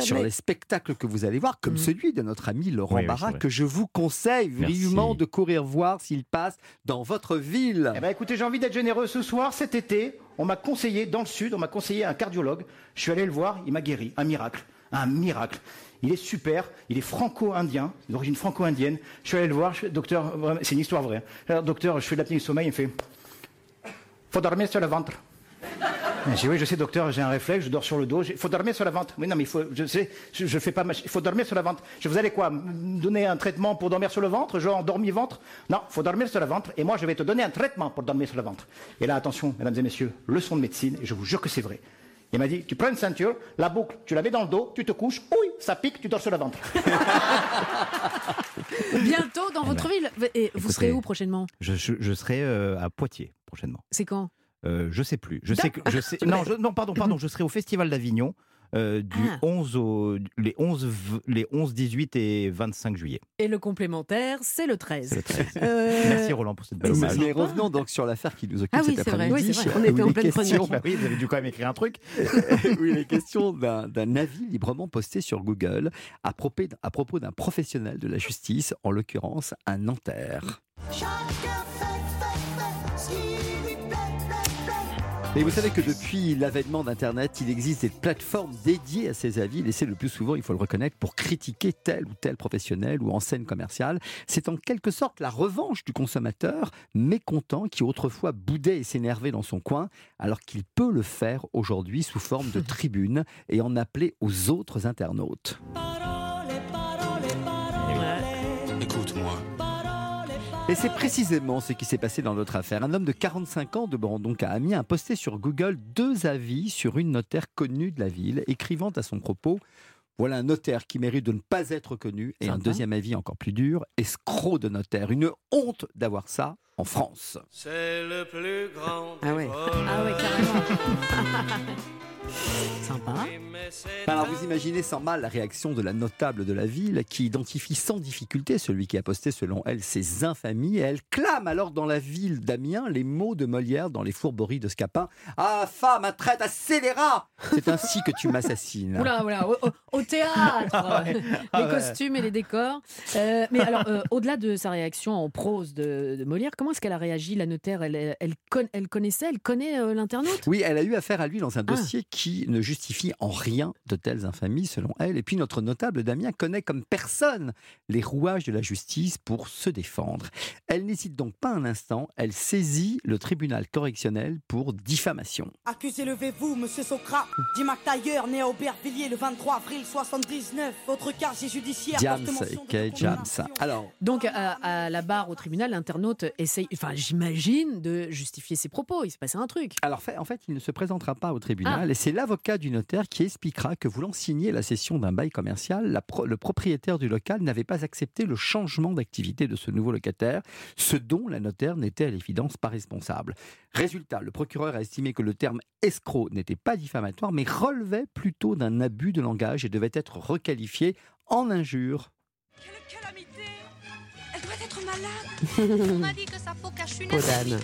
sur les spectacles que vous allez voir, comme Mhm. celui de notre ami Laurent Oui, Barra, que je vous conseille Merci. vivement de courir voir s'il passe dans votre ville. Eh ben écoutez, j'ai envie d'être généreux ce soir, cet été, on m'a conseillé, dans le sud, on m'a conseillé un cardiologue. Je suis allé le voir, il m'a guéri. Un miracle. Un miracle. Il est super, il est franco-indien, d'origine franco-indienne. Je suis allé le voir, je docteur, c'est une histoire vraie. hein. Alors, docteur, je fais de l'apnée du sommeil, il me fait Faut dormir sur le ventre. J'ai dit, oui, je sais, docteur, j'ai un réflexe, je dors sur le dos. Il faut dormir sur le ventre. Oui, non, mais il faut, je sais, je, je fais pas Il faut dormir sur le ventre. Je vous allez quoi Me donner un traitement pour dormir sur le ventre Genre dormi-ventre? Non, il faut dormir sur le ventre. Et moi, je vais te donner un traitement pour dormir sur le ventre. Et là, attention, mesdames et messieurs, leçon de médecine, et je vous jure que c'est vrai. Il m'a dit, tu prends une ceinture, la boucle, tu la mets dans le dos, tu te couches, oui, ça pique, tu dors sur le ventre. Bientôt dans votre ville. Et vous serez où prochainement? Je, je- je serai euh, à Poitiers prochainement. C'est quand? Euh, je sais plus. Je sais que je sais. Non, je- non, pardon, pardon. Je serai au Festival d'Avignon euh, du Ah. 11 au les 11 v- les 11, 18 et 25 juillet. Et le complémentaire, c'est le 13. C'est le 13. Euh, Merci Roland pour cette belle hommage. mais revenons donc sur l'affaire qui nous occupe Ah oui, cet c'est vrai. après-midi. Oui, c'est vrai. On était en pleine question- chronique. Bah oui, vous avez dû quand même écrire un truc. où il est question d'un avis librement posté sur Google à propos, à propos d'un professionnel de la justice, en l'occurrence un Nanterre. Et vous savez que depuis l'avènement d'Internet, il existe des plateformes dédiées à ces avis, laissées le plus souvent, il faut le reconnaître, pour critiquer tel ou tel professionnel ou enseigne commerciale. C'est en quelque sorte la revanche du consommateur mécontent qui autrefois boudait et s'énervait dans son coin, alors qu'il peut le faire aujourd'hui sous forme de tribune et en appeler aux autres internautes. Et c'est précisément ce qui s'est passé dans notre affaire. Un homme de 45 ans, demeurant donc à Amiens, a posté sur Google deux avis sur une notaire connue de la ville, écrivant à son propos Voilà un notaire qui mérite de ne pas être connu. Et un deuxième avis encore plus dur escroc de notaire. Une honte d'avoir ça en France. C'est le plus grand. Ah ouais. Ah ouais, carrément. Sympa. Alors vous imaginez sans mal la réaction de la notable de la ville qui identifie sans difficulté celui qui a posté selon elle ses infamies et elle clame alors dans la ville d'Amiens les mots de Molière dans les fourberies de Scapin. Ah femme, un traite à scélérat C'est ainsi que tu m'assassines. Oula, oula, au théâtre, les Ah ouais. costumes et les décors. Euh, mais alors, euh, au-delà de sa réaction en prose de, de Molière, comment est-ce qu'elle a réagi, la notaire? Elle, elle, con- elle connaissait, elle connaît euh, l'internaute? Oui, elle a eu affaire à lui dans un Ah. Qui ne justifie en rien de telles infamies, selon elle. Et puis notre notable Damien connaît comme personne les rouages de la justice pour se défendre. Elle n'hésite donc pas un instant, elle saisit le tribunal correctionnel pour diffamation. Accusé, levez-vous, monsieur Socrate. Dimac Tailleur, né à Aubervilliers le 23 avril 79. Votre casier judiciaire Diams, porte mention de Kay Jams. condamnation. Alors, Donc, à, à la barre au tribunal, l'internaute essaye, enfin, j'imagine, de justifier ses propos. Il s'est passé un truc. Alors, fait- en fait, il ne se présentera pas au tribunal Ah. et c'est l'avocat du notaire qui expliquera que voulant signer la cession d'un bail commercial, la pro- le propriétaire du local n'avait pas accepté le changement d'activité de ce nouveau locataire, ce dont la notaire n'était à l'évidence pas responsable. Résultat, le procureur a estimé que le terme escroc n'était pas diffamatoire, mais relevait plutôt d'un abus de langage et devait être requalifié en injure. Quelle calamité Elle doit être malade On m'a dit que ça faut cacher une Podane.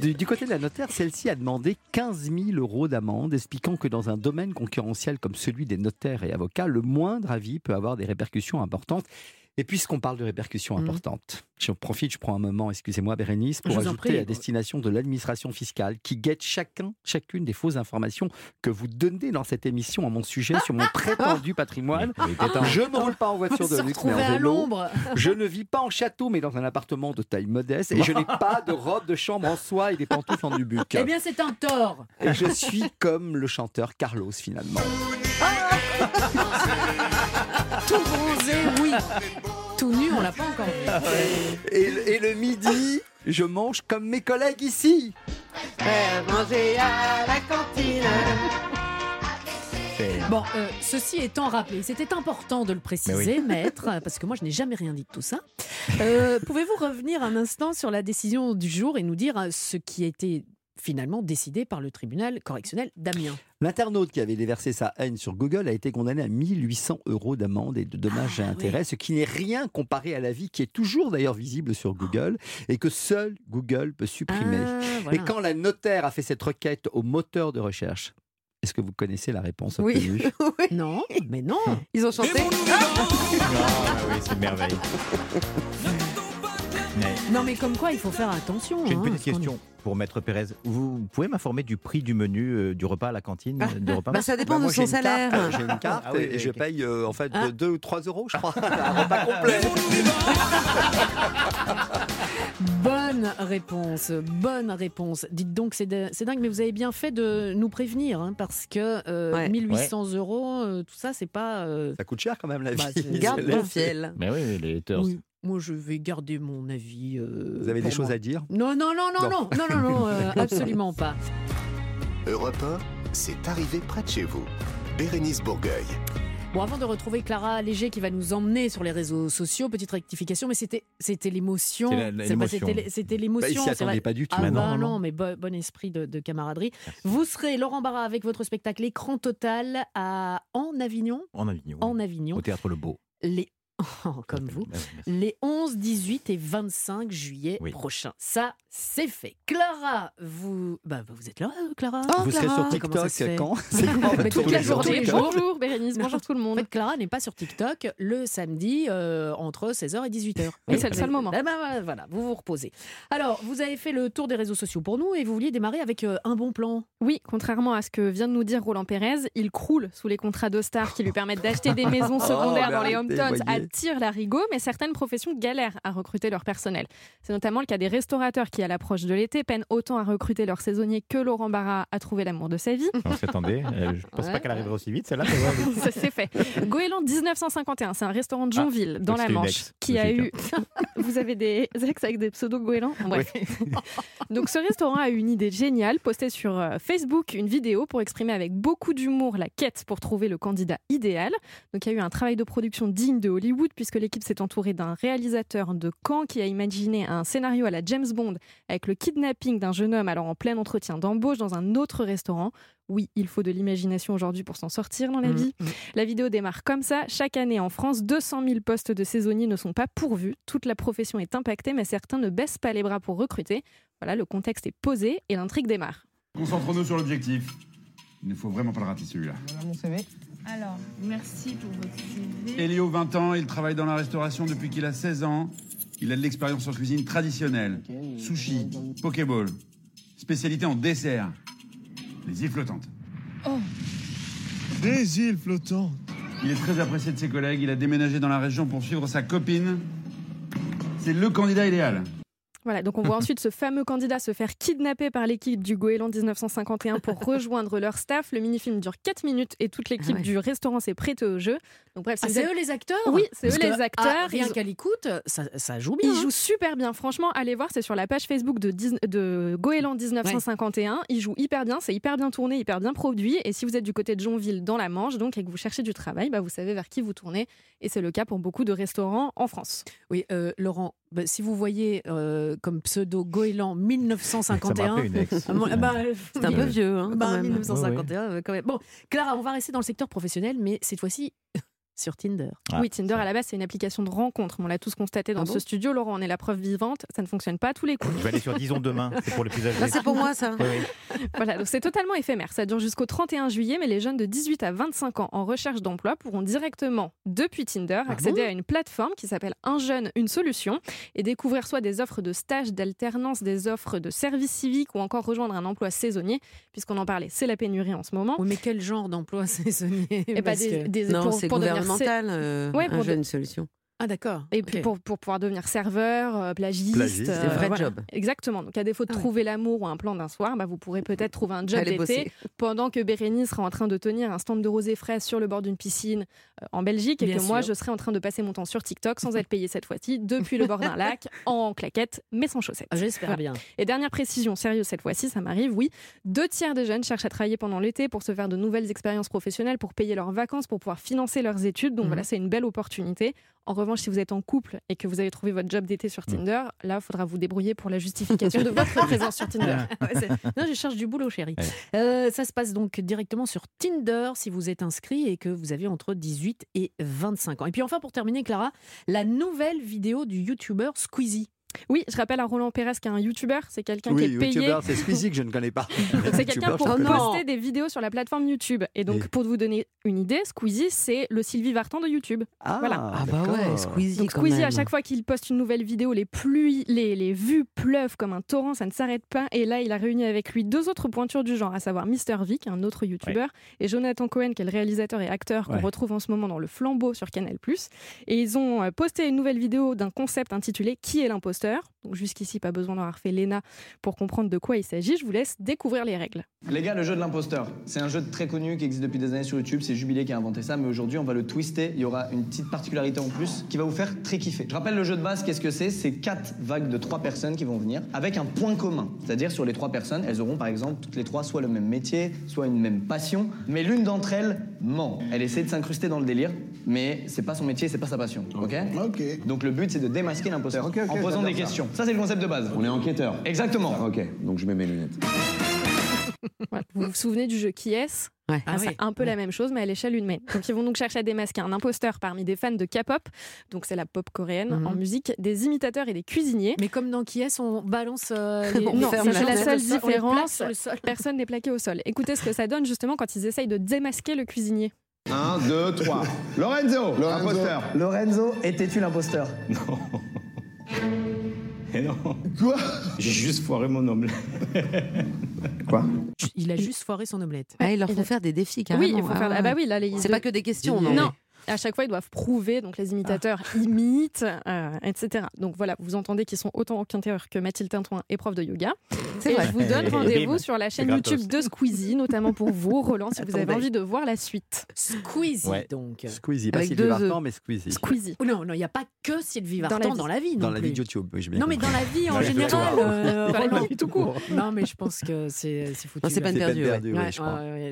Du- du côté de la notaire, celle-ci a demandé 15 000 euros d'amende, expliquant que dans un domaine concurrentiel comme celui des notaires et avocats, le moindre avis peut avoir des répercussions importantes. Et puisqu'on parle de répercussions Mhm. importantes, j'en profite, je prends un moment, excusez-moi Bérénice, pour Je ajouter prie. à destination de l'administration fiscale qui guette chacun, chacune des fausses informations que vous donnez dans cette émission à mon sujet sur mon prétendu patrimoine. Je ne roule pas en voiture de luxe, mais en vélo. Je ne vis pas en château, mais dans un appartement de taille modeste. Et je n'ai pas de robe de chambre en soie et des pantoufles en nubuck. Eh bien, c'est un tort. Et je suis comme le chanteur Carlos, finalement. Tout bronzé, oui. Tout nu, on l'a pas encore vu. Et, le- et le midi, je mange comme mes collègues ici. manger à la cantine. Bon, euh, ceci étant rappelé, c'était important de le préciser, maître, parce que moi je n'ai jamais rien dit de tout ça. Euh, Pouvez-vous revenir un instant sur la décision du jour et nous dire ce qui a été finalement décidé par le tribunal correctionnel d'Amiens L'internaute qui avait déversé sa haine sur Google a été condamné à 1800 euros d'amende et de dommages et intérêts, ce qui n'est rien comparé à l'avis qui est toujours d'ailleurs visible sur Google et que seul Google peut supprimer. Ah, voilà. Et quand la notaire a fait cette requête au moteur de recherche, est-ce que vous connaissez la réponse Oui. obtenue? Non, mais non. Ils ont chanté. oui, c'est une merveille. Mais Non, mais comme quoi, il faut faire attention. j'ai une hein, petite question pour Maître Pérez. Vous pouvez m'informer du prix du menu euh, du repas à la cantine euh, de repas Bah, ça dépend Bah, moi, de son salaire. J'ai une carte Ah oui, et je paye euh, en fait Ah. 2 ou 3 euros, je crois. un repas complet. Bonne réponse, bonne réponse. Dites donc, c'est dingue, mais vous avez bien fait de nous prévenir, hein, parce que euh, Ouais. 1800 euros, euh, tout ça, c'est pas. euh, Ça coûte cher quand même la vie. Bah, c'est- Garde ton fiel. Mais oui, les haters. oui. Moi, je vais garder mon avis. euh, Vous avez des choses à dire? Non, non, non, non, non, Non. non, non, non, euh, absolument pas. Europe 1, c'est arrivé près de chez vous. Bérénice Bourgueil. Bon, avant de retrouver Clara Léger qui va nous emmener sur les réseaux sociaux, petite rectification, mais c'était c'était l'émotion. L'émotion. C'était c'était Bah, l'émotion. il pas du tout. Ah Mais bah non, non, non. mais bo- bon esprit de, de camaraderie. Vous serez Laurent Barra avec votre spectacle Écran Total à en Avignon. En Avignon. En Avignon. Au théâtre Le Beau. Les comme vous. Les 11, 18 et 25 juillet Oui. prochains. Ça, c'est fait. Clara, vous, bah, vous êtes là, euh, Clara Oh, Vous serez Clara. sur Comment ça TikTok se quand C'est quand Mais toute la journée. Bonjour Bérénice, bonjour tout le En monde. fait, Clara n'est pas sur TikTok le samedi euh, entre 16h et 18h. Oui, c'est le seul moment. Ah bah, voilà, voilà, vous vous reposez. Alors, vous avez fait le tour des réseaux sociaux pour nous et vous vouliez démarrer avec euh, un bon plan. Oui, contrairement à ce que vient de nous dire Roland Pérez, il croule sous les contrats d'Ostar qui lui permettent d'acheter des maisons Oh, secondaires dans les arrêtez, hometowns, attire l'arigot, mais certaines professions galèrent à recruter leur personnel. C'est notamment le cas des restaurateurs qui, à l'approche de l'été, peinent autant à recruter leurs saisonniers que Laurent Barra a trouvé l'amour de sa vie. On s'attendait. Euh, je pense Ouais. pas qu'elle arriverait aussi vite, celle-là. Ça c'est fait. Goéland 1951, c'est un restaurant de Jonville, dans la Manche, ex, qui a eu. Vous avez des ex avec des pseudos Goéland Bref. Donc ce restaurant a eu une idée géniale, posté sur euh, Facebook une vidéo pour exprimer avec beaucoup d'humour la quête pour trouver le candidat idéal. Donc il y a eu un travail de production digne de Hollywood puisque l'équipe s'est entourée d'un réalisateur de Caen qui a imaginé un scénario à la James Bond avec le kidnapping d'un jeune homme alors en plein entretien d'embauche dans un autre restaurant. Oui, il faut de l'imagination aujourd'hui pour s'en sortir dans la Mm, vie. La vidéo démarre comme ça. Chaque année en France, 200 000 postes de saisonniers ne sont pas pourvus. Toute la profession est impactée, mais certains ne baissent pas les bras pour recruter. Voilà, le contexte est posé et l'intrigue démarre. Concentrons-nous sur l'objectif. Il ne faut vraiment pas le rater celui-là. Voilà mon CV. Alors, merci pour votre CV. Elio, 20 ans, il travaille dans la restauration depuis qu'il a 16 ans. Il a de l'expérience en cuisine traditionnelle. Sushi, pokéball. Spécialité en dessert. Les îles flottantes. Oh, Des îles flottantes Il est très apprécié de ses collègues. Il a déménagé dans la région pour suivre sa copine. C'est le candidat idéal. Voilà, donc on voit ensuite ce fameux candidat se faire kidnapper par l'équipe du Goéland 1951 pour rejoindre leur staff. Le mini-film dure 4 minutes et toute l'équipe Ah ouais. du restaurant s'est prêtée au jeu. Donc bref, Ah, c'est eux les acteurs Oui, c'est Parce eux que, les ah, acteurs. rien Ils- qu'à l'écoute, ça, ça joue bien. Ils hein. jouent super bien, franchement. Allez voir, c'est sur la page Facebook de, Dis- de Goéland 1951. Ils jouent hyper bien, c'est hyper bien tourné, hyper bien produit. Et si vous êtes du côté de Jonville, dans la Manche, donc, et que vous cherchez du travail, bah, vous savez vers qui vous tournez. Et c'est le cas pour beaucoup de restaurants en France. Oui, euh, Laurent, bah, si vous voyez euh, comme pseudo Goéland 1951. Ça me rappelle une ex. Ah, bah, C'est un peu vieux, hein, bah, quand même. 1951, euh, quand même. Bon, Clara, on va rester dans le secteur professionnel, mais cette fois-ci sur Tinder. oui, Tinder à la base, c'est une application de rencontre. On l'a tous constaté dans Ah ce bon studio. Laurent, on est la preuve vivante. Ça ne fonctionne pas à tous les coups. Je vais aller sur Disons demain, c'est pour les plus âgés. Là, c'est pour moi, ça. Oui, oui. Voilà, donc c'est totalement éphémère. Ça dure jusqu'au 31 juillet, mais les jeunes de 18 à 25 ans en recherche d'emploi pourront directement, depuis Tinder, accéder bon à une plateforme qui s'appelle Un jeune, une solution et découvrir soit des offres de stage, d'alternance, des offres de service civique ou encore rejoindre un emploi saisonnier, puisqu'on en parlait, c'est la pénurie en ce moment. Oui, mais quel genre d'emploi saisonnier? Eh ben, Parce des- que- des- Non, pour- c'est pour devenir sé- euh, Ouais, un de- jeune solution. Ah d'accord. Et puis pour, pour pouvoir devenir serveur, euh, plagiste. Plagiste, des vrais jobs. Exactement. Donc à défaut de Ah ouais. trouver l'amour ou un plan d'un soir, bah, vous pourrez peut-être trouver un job d'été pendant que Bérénice sera en train de tenir un stand de rosé fraise sur le bord d'une piscine euh, en Belgique et Bien que moi je serai en train de passer mon temps sur TikTok sans être payée cette fois-ci depuis le bord d'un lac en claquettes mais sans chaussettes. Ah, J'espère Voilà. bien. Et dernière précision, sérieuse cette fois-ci, ça m'arrive, oui. Deux tiers des jeunes cherchent à travailler pendant l'été pour se faire de nouvelles expériences professionnelles, pour payer leurs vacances, pour pouvoir financer leurs études. Donc Mhm. voilà, c'est une belle opportunité. En revanche, si vous êtes en couple et que vous avez trouvé votre job d'été sur Tinder, là, il faudra vous débrouiller pour la justification de votre présence sur Tinder. Ouais, non, je cherche du boulot, chérie. Euh, ça se passe donc directement sur Tinder si vous êtes inscrit et que vous avez entre 18 et 25 ans. Et puis enfin, pour terminer, Clara, la nouvelle vidéo du YouTuber Squeezie. Oui, je rappelle à Roland Pérez qui est un YouTuber, c'est quelqu'un Oui, qui est payé. youtubeur, c'est Squeezie que je ne connais pas. Donc c'est quelqu'un Youtubeur, pour poster des vidéos sur la plateforme YouTube. Et donc Et- pour vous donner une idée, Squeezie c'est le Sylvie Vartan de YouTube. Ah, voilà. Ah bah ouais. Squeezie Donc quand Squeezie, même. à chaque fois qu'il poste une nouvelle vidéo, les pluies, les, les vues pleuvent comme un torrent, ça ne s'arrête pas. Et là, il a réuni avec lui deux autres pointures du genre, à savoir Mister V, qui est un autre youtubeur, et Jonathan Cohen, qui est le réalisateur et acteur qu'on Ouais. retrouve en ce moment dans Le Flambeau sur Canal+. Et ils ont euh, posté une nouvelle vidéo d'un concept intitulé Qui est l'imposteur Donc jusqu'ici, pas besoin d'avoir fait l'ENA pour comprendre de quoi il s'agit. Je vous laisse découvrir les règles. Les gars, le jeu de l'imposteur, c'est un jeu très connu qui existe depuis des années sur YouTube. C'est Jubilé qui a inventé ça, mais aujourd'hui, on va le twister. Il y aura une petite particularité en plus qui va vous faire très kiffer. Je rappelle le jeu de base, qu'est-ce que c'est? C'est quatre vagues de trois personnes qui vont venir avec un point commun. C'est-à-dire, sur les trois personnes, elles auront par exemple toutes les trois soit le même métier, soit une même passion, mais l'une d'entre elles ment. Elle essaie de s'incruster dans le délire, mais c'est pas son métier, c'est pas sa passion. Ok Ok? Donc le but, c'est de démasquer l'imposteur Ok, ok, en posant j'adore des ça. questions. Ça, c'est le concept de base. On est enquêteur. Exactement. Ok, donc je mets mes lunettes. Voilà. Vous vous souvenez du jeu Qui est-ce? Ouais. Ah, c'est un peu la même chose, mais à l'échelle humaine. Donc, ils vont donc chercher à démasquer un imposteur parmi des fans de K-pop, donc c'est la pop coréenne Mhm. en musique, des imitateurs et des cuisiniers. Mais comme dans Qui est on balance euh, les... On non, ferme c'est la seule On les place différence. sur le sol. Personne n'est plaqué au sol. Écoutez ce que ça donne justement quand ils essayent de démasquer le cuisinier. 1, 2, 3. Lorenzo, imposteur. Lorenzo, étais-tu l'imposteur Et non. Quoi? J'ai juste foiré mon omelette. Quoi? Il a juste foiré son omelette. Ah, leur Il font a- faire des défis carrément. oui, il faut faire. Ah bah oui, là, les- C'est pas que des questions, Non. non. À chaque fois, ils doivent prouver, donc les imitateurs imitent, euh, etc. Donc voilà, vous entendez qu'ils sont autant enquêteurs que Mathilde Tintouin, épreuve de yoga. C'est Et vrai. je vous donne Et rendez-vous sur la chaîne. YouTube de Squeezie, notamment pour vous, Roland, si vous avez envie de voir la suite. Squeezie, Ouais. donc. Squeezie, pas Avec Sylvie deux Vartan, œufs. mais Squeezie. Squeezie. Oh non, non, il n'y a pas que Sylvie Dans la Vartan vie. dans la vie. Dans non la plus. vie de YouTube, oui, j'ai bien Non, mais dans la vie en Dans la général. euh, Dans la Roland. vie tout court. Non, mais je pense que c'est foutu. C'est peine perdue.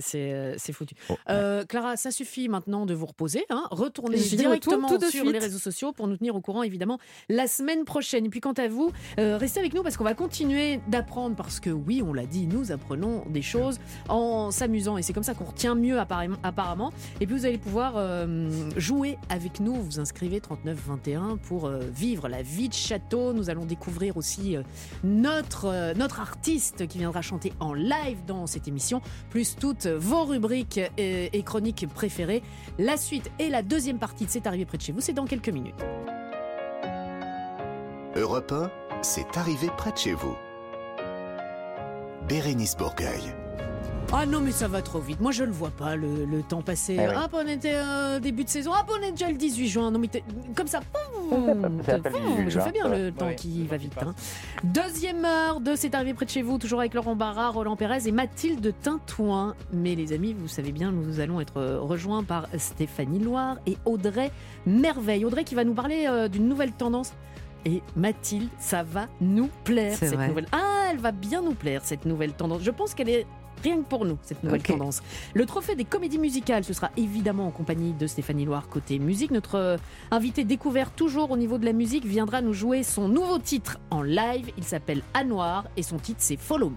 c'est euh, foutu. Euh, Clara, ça suffit maintenant de vous reposer. hein. Retournez directement retourne sur les réseaux sociaux pour nous tenir au courant, évidemment, la semaine prochaine. Et puis, quant à vous, euh, restez avec nous parce qu'on va continuer d'apprendre. Parce que, oui, on l'a dit, nous apprenons des choses en s'amusant. Et c'est comme ça qu'on retient mieux, apparemment. Et puis, vous allez pouvoir euh, jouer avec nous. Vous inscrivez 3921 pour euh, vivre la vie de château. Nous allons découvrir aussi notre, notre artiste qui viendra chanter en live dans cette émission, plus toutes vos rubriques et, et chroniques préférées. La suite et la deuxième partie de C'est arrivé près de chez vous, c'est dans quelques minutes. Europe 1, c'est arrivé près de chez vous. Bérénice Bourgueil. Ah non, mais ça va trop vite. Moi, je le vois pas, le, le temps passer. Eh oui. Hop, on était euh, début de saison. Hop, on est déjà le 18 juin. Non, mais comme ça. poum, ça Jules, je fais bien le temps Ouais. qui va vite. hein. Deuxième heure de C'est arrivé près de chez vous, toujours avec Laurent Barra, Roland Pérez et Mathilde Tintouin. Mais les amis, vous savez bien, nous allons être rejoints par Stéphanie Loire et Audrey Merveille. Audrey qui va nous parler euh, d'une nouvelle tendance. Et Mathilde, ça va nous plaire cette vrai. nouvelle. Ah, elle va bien nous plaire cette nouvelle tendance. Je pense qu'elle est rien que pour nous cette nouvelle tendance. Le trophée des comédies musicales, ce sera évidemment en compagnie de Stéphanie Loire côté musique. Notre euh, invité découvert toujours au niveau de la musique viendra nous jouer son nouveau titre en live. Il s'appelle À Noir et son titre c'est Follow Me.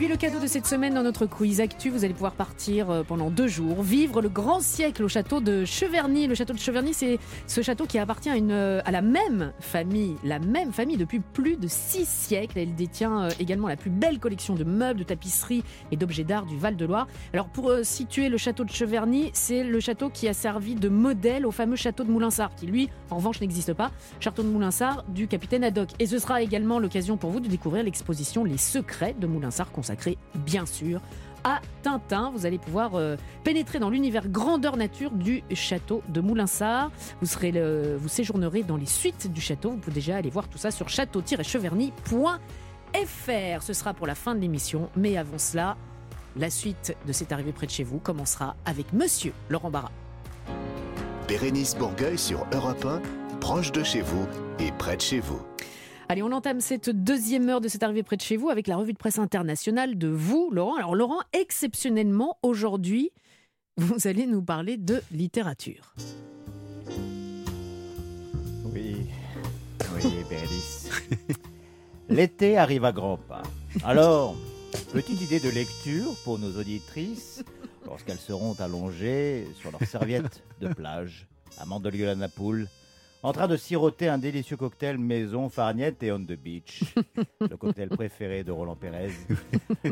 Puis le cadeau de cette semaine dans notre quiz Actu, vous allez pouvoir partir euh, pendant deux jours, vivre le grand siècle au château de Cheverny. Le château de Cheverny, c'est ce château qui appartient à, euh, la même famille, la même famille depuis plus de six siècles. Elle détient euh, également la plus belle collection de meubles, de tapisseries et d'objets d'art du Val-de-Loire. Alors pour situer le château de Cheverny, c'est le château qui a servi de modèle au fameux château de Moulinsart, qui lui, en revanche, n'existe pas. Château de Moulinsart du capitaine Haddock. Et ce sera également l'occasion pour vous de découvrir l'exposition Les Secrets de Moulinsart, consacrée bien sûr à Tintin. Vous allez pouvoir euh, pénétrer dans l'univers grandeur nature du château de Moulinsart. Vous, serez vous séjournerez dans les suites du château. Vous pouvez déjà aller voir tout ça sur château-cheverny.fr. Ce sera pour la fin de l'émission. Mais avant cela, la suite de C'est arrivé près de chez vous commencera avec Monsieur Laurent Barra. Bérénice Bourgueil sur Europe 1, proche de chez vous et près de chez vous. Allez, on entame cette deuxième heure de C'est arrivé près de chez vous avec la revue de presse internationale de vous, Laurent. Alors, Laurent, exceptionnellement, aujourd'hui, vous allez nous parler de littérature. Oui, oui, Bérénice. L'été arrive à grands pas. Alors, petite idée de lecture pour nos auditrices lorsqu'elles seront allongées sur leur serviette de plage à Mandelieu la Pool, en train de siroter un délicieux cocktail maison farniente et on the beach, le cocktail préféré de Roland Pérez.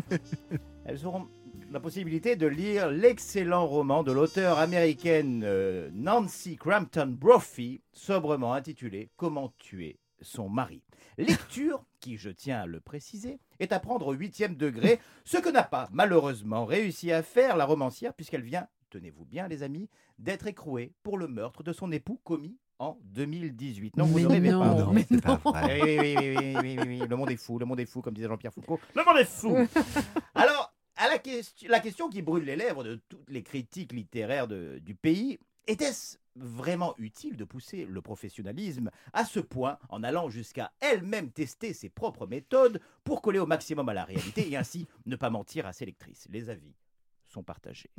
Elles auront la possibilité de lire l'excellent roman de l'auteure américaine euh, Nancy Crampton Brophy, sobrement intitulé Comment tuer son mari. Lecture qui, je tiens à le préciser, est à prendre au huitième degré, ce que n'a pas malheureusement réussi à faire la romancière puisqu'elle vient, tenez-vous bien les amis, d'être écrouée pour le meurtre de son époux commis en 2018. Non, vous Mais ne rêvez non, pas. mais c'est pas non. vrai. Oui, oui, oui, oui, oui, oui, oui, Le monde est fou, le monde est fou, comme disait Jean-Pierre Foucault. Le monde est fou. Alors, à la, question, la question qui brûle les lèvres de toutes les critiques littéraires de- du pays, était-ce vraiment utile de pousser le professionnalisme à ce point en allant jusqu'à elle-même tester ses propres méthodes pour coller au maximum à la réalité et ainsi ne pas mentir à ses lectrices? Les avis sont partagés.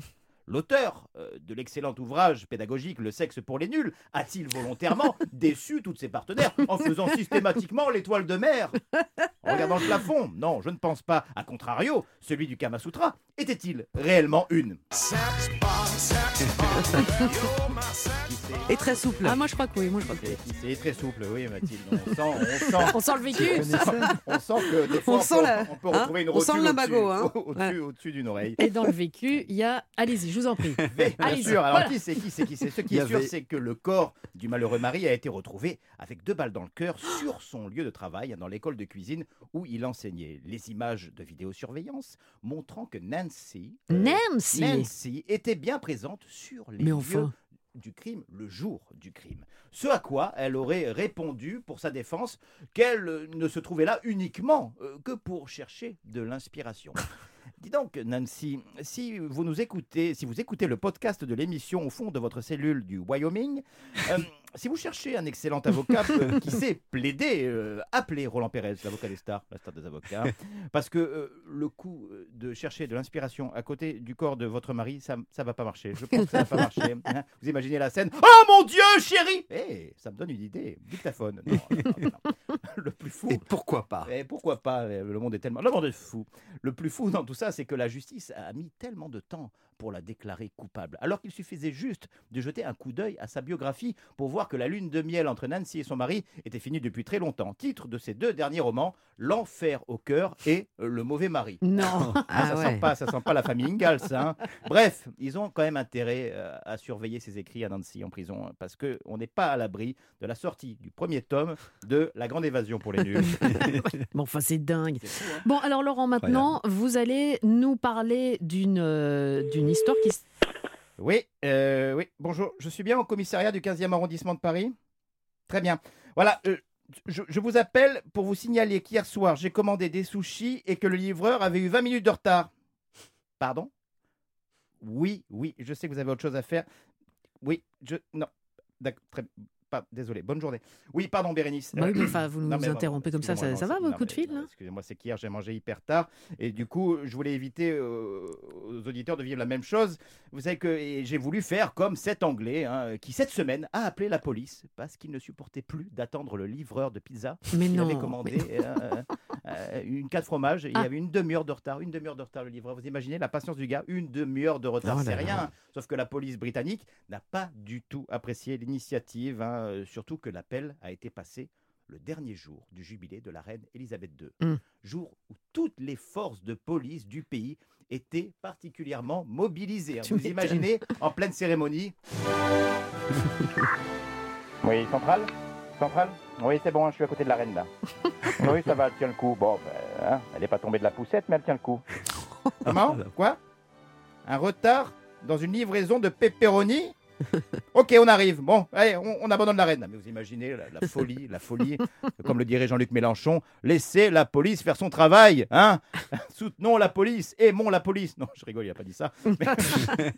L'auteur euh, de l'excellent ouvrage pédagogique Le sexe pour les nuls a-t-il volontairement déçu toutes ses partenaires en faisant systématiquement l'étoile de mer? En regardant le plafond? Non, je ne pense pas. A contrario, celui du Kama Sutra était-il réellement une? Et très souple. Ah, moi je crois que oui, moi je crois que oui. C'est très souple, oui, Mathilde. On sent, on sent, On sent le vécu. on sent que des fois On on, sent peut, la- on peut hein retrouver une On sent rotule le au-dessus, lumbago, hein. au-dessus d'une oreille. Et dans le vécu, il y a. Allez-y, je vous en prie. Bien sûr, alors Voilà. qui c'est qui c'est qui c'est? Ce qui est sûr, c'est que le corps du malheureux mari a été retrouvé avec deux balles dans le cœur sur son lieu de travail, dans l'école de cuisine où il enseignait. Les images de vidéosurveillance montrant que Nancy, euh, Nancy Nancy était bien présente sur les Mais lieux enfin. Du crime, le jour du crime. Ce à quoi elle aurait répondu pour sa défense qu'elle euh, ne se trouvait là uniquement euh, que pour chercher de l'inspiration. Dis donc, Nancy, si vous nous écoutez, si vous écoutez le podcast de l'émission au fond de votre cellule du Wyoming, euh, si vous cherchez un excellent avocat euh, qui sait plaider, euh, appelez Roland Pérez, l'avocat des stars, la star des avocats. Parce que euh, le coup de chercher de l'inspiration à côté du corps de votre mari, ça ne va pas marcher. Je pense que ça va pas marcher. hein. Vous imaginez la scène Oh mon Dieu, chérie Eh, Ça me donne une idée. Dictaphone. Non, non, non, non. Le plus fou. Et pourquoi pas? Et pourquoi pas euh, Le monde est tellement. Le monde est fou. Le plus fou dans tout ça, c'est que la justice a mis tellement de temps pour la déclarer coupable. Alors qu'il suffisait juste de jeter un coup d'œil à sa biographie pour voir que la lune de miel entre Nancy et son mari était finie depuis très longtemps. Titre de ses deux derniers romans L'enfer au cœur et Le mauvais mari. Non. Ah, ça Ah sent pas, ça sent pas la famille Ingalls. hein. Bref, ils ont quand même intérêt euh, à surveiller ses écrits à Nancy en prison hein, parce que on n'est pas à l'abri de la sortie du premier tome de La Grande Évasion pour les nuls. Bon, enfin, c'est dingue. Bon, alors Laurent, maintenant, vous allez nous parler d'une euh, d'une histoire qui. Oui, euh, oui, bonjour. Je suis bien au commissariat du 15e arrondissement de Paris? Très bien. Voilà, euh, je, je vous appelle pour vous signaler qu'hier soir, j'ai commandé des sushis et que le livreur avait eu 20 minutes de retard. Pardon? Oui, oui, je sais que vous avez autre chose à faire. Oui, je. Non. D'accord, très pas, désolé, bonne journée. Oui, pardon, Bérénice. Bah oui, mais enfin, vous nous Non, mais interrompez comme ça, ça- va, c'est- votre non, coup de fil, Excusez-moi, c'est qu'hier, j'ai mangé hyper tard. Et du coup, je voulais éviter euh, aux auditeurs de vivre la même chose. Vous savez que j'ai voulu faire comme cet Anglais hein, qui, cette semaine, a appelé la police parce qu'il ne supportait plus d'attendre le livreur de pizza. Mais il avait non, commandé euh, euh, une 4 fromages. et Il y avait une demi-heure de retard. Une demi-heure de retard, le livreur. Vous imaginez la patience du gars Une demi-heure de retard, Oh c'est là. rien. Sauf que la police britannique n'a pas du tout apprécié l'initiative. hein, euh, surtout que l'appel a été passé le dernier jour du jubilé de la reine Elisabeth II. Mm. Jour où toutes les forces de police du pays étaient particulièrement mobilisées. hein. Tu Vous imaginez, en pleine cérémonie. Oui, centrale? Centrale Oui, c'est bon, je suis à côté de la reine là. oui, ça va, elle tient le coup. Bon, ben, hein, elle n'est pas tombée de la poussette, mais elle tient le coup. Comment? Quoi? Un retard dans une livraison de pepperoni? Ok, on arrive. Bon, allez, on, on abandonne la reine. Mais vous imaginez la, la folie, la folie, comme le dirait Jean-Luc Mélenchon, laissez la police faire son travail, hein Soutenons la police, aimons la police. Non, je rigole, il n'a pas dit ça. Mais-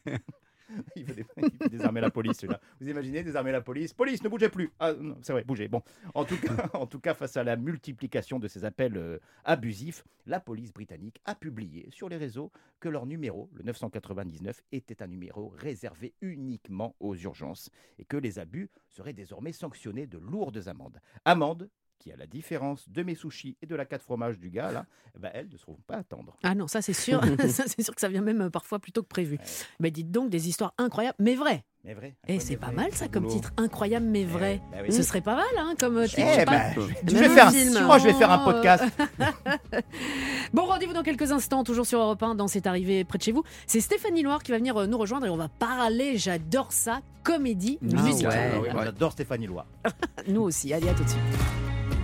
il, veut désarmer la police, celui-là. Vous imaginez désarmer la police? Police, ne bougez plus. Ah, c'est vrai, bougez. Bon, en tout cas, en tout cas, face à la multiplication de ces appels euh, abusifs, la police britannique a publié sur les réseaux que leur numéro, le 999, était un numéro réservé uniquement aux urgences et que les abus seraient désormais sanctionnés de lourdes amendes. Amendes qui, à la différence de mes sushis et de la 4 fromages du gars, là, eh ben, elles ne seront pas à attendre. Ah non, ça c'est sûr. ça c'est sûr que ça vient même euh, parfois plus tôt que prévu. Mais dites donc des histoires incroyables, mais vraies. Mais vrai. Et c'est pas mal ça comme titre, incroyable mais vrai. bah oui. Ce serait pas mal hein, comme euh, titre. Eh je vais faire un moi, je vais faire un podcast. bon, rendez-vous dans quelques instants, toujours sur Europe 1, dans C'est arrivé près de chez vous. C'est Stéphanie Loire qui va venir euh, nous rejoindre et on va parler, j'adore ça, comédie Ah musicale. ouais, moi, J'adore Stéphanie Loire. Nous aussi, allez à tout de suite.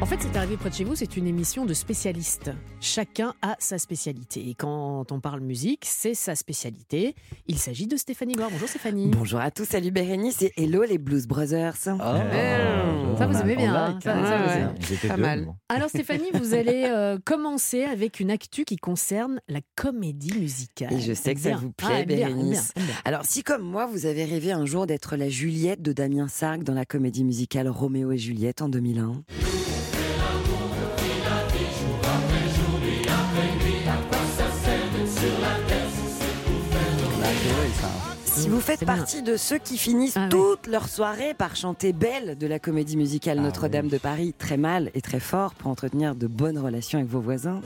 En fait, c'est arrivé près de chez vous, c'est une émission de spécialistes. Chacun a sa spécialité. Et quand on parle musique, c'est sa spécialité. Il s'agit de Stéphanie Loire. Bonjour Stéphanie. Bonjour à tous, salut Bérénice et hello les Blues Brothers. Ça, vous aimez bien. hein, ça, ça, vous ouais. aimez. Ils étaient Pas mal. Alors Stéphanie, vous allez euh, commencer avec une actu qui concerne la comédie musicale. Et je sais que ça Bien. vous Ah, plaît, bien, Bérénice. bien. Alors, si comme moi, vous avez rêvé un jour d'être la Juliette de Damien Sargue dans la comédie musicale Roméo et Juliette en 2001, Si vous faites bien. partie de ceux qui finissent Ah toute leur soirée par chanter Belle de la comédie Ah musicale Notre-Dame de Paris très mal et très fort pour entretenir de bonnes relations avec vos voisins,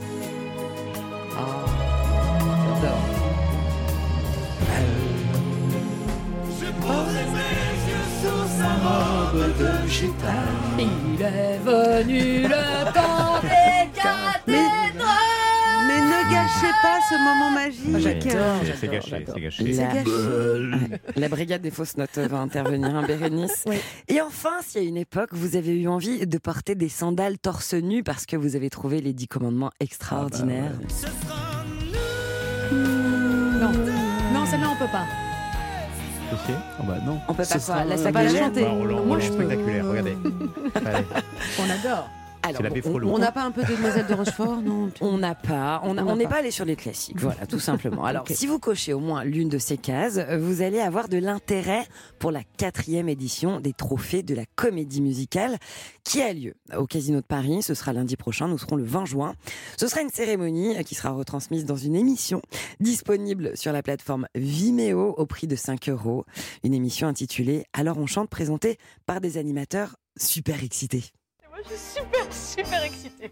Il est venu le temps des cathédrales. Ne gâchez pas ce moment magique. J'adore, C'est gâché, c'est gâché. La, gâché. Ouais. La brigade des fausses notes va intervenir, hein, Bérénice. Et enfin, s'il y a une époque, vous avez eu envie de porter des sandales torse nu parce que vous avez trouvé les dix commandements extraordinaires. Non, non, celle-là on peut pas. Oh bah non. On peut pas Ce quoi La euh, saccagère chanter. Bah, on l'a- on Moi, l'a je spectaculaire, regardez. Allez. On adore. Alors, on- n'a pas un peu de Demoiselle de Rochefort, non On n'a pas, on a- n'est pas. allé sur les classiques, voilà, tout simplement. Alors, si vous cochez au moins l'une de ces cases, vous allez avoir de l'intérêt pour la quatrième édition des Trophées de la Comédie Musicale, qui a lieu au Casino de Paris. Ce sera lundi prochain, nous serons le 20 juin. Ce sera une cérémonie qui sera retransmise dans une émission disponible sur la plateforme Vimeo au prix de 5 euros. Une émission intitulée Alors on chante, présentée par des animateurs super excités. Je suis super, super excitée.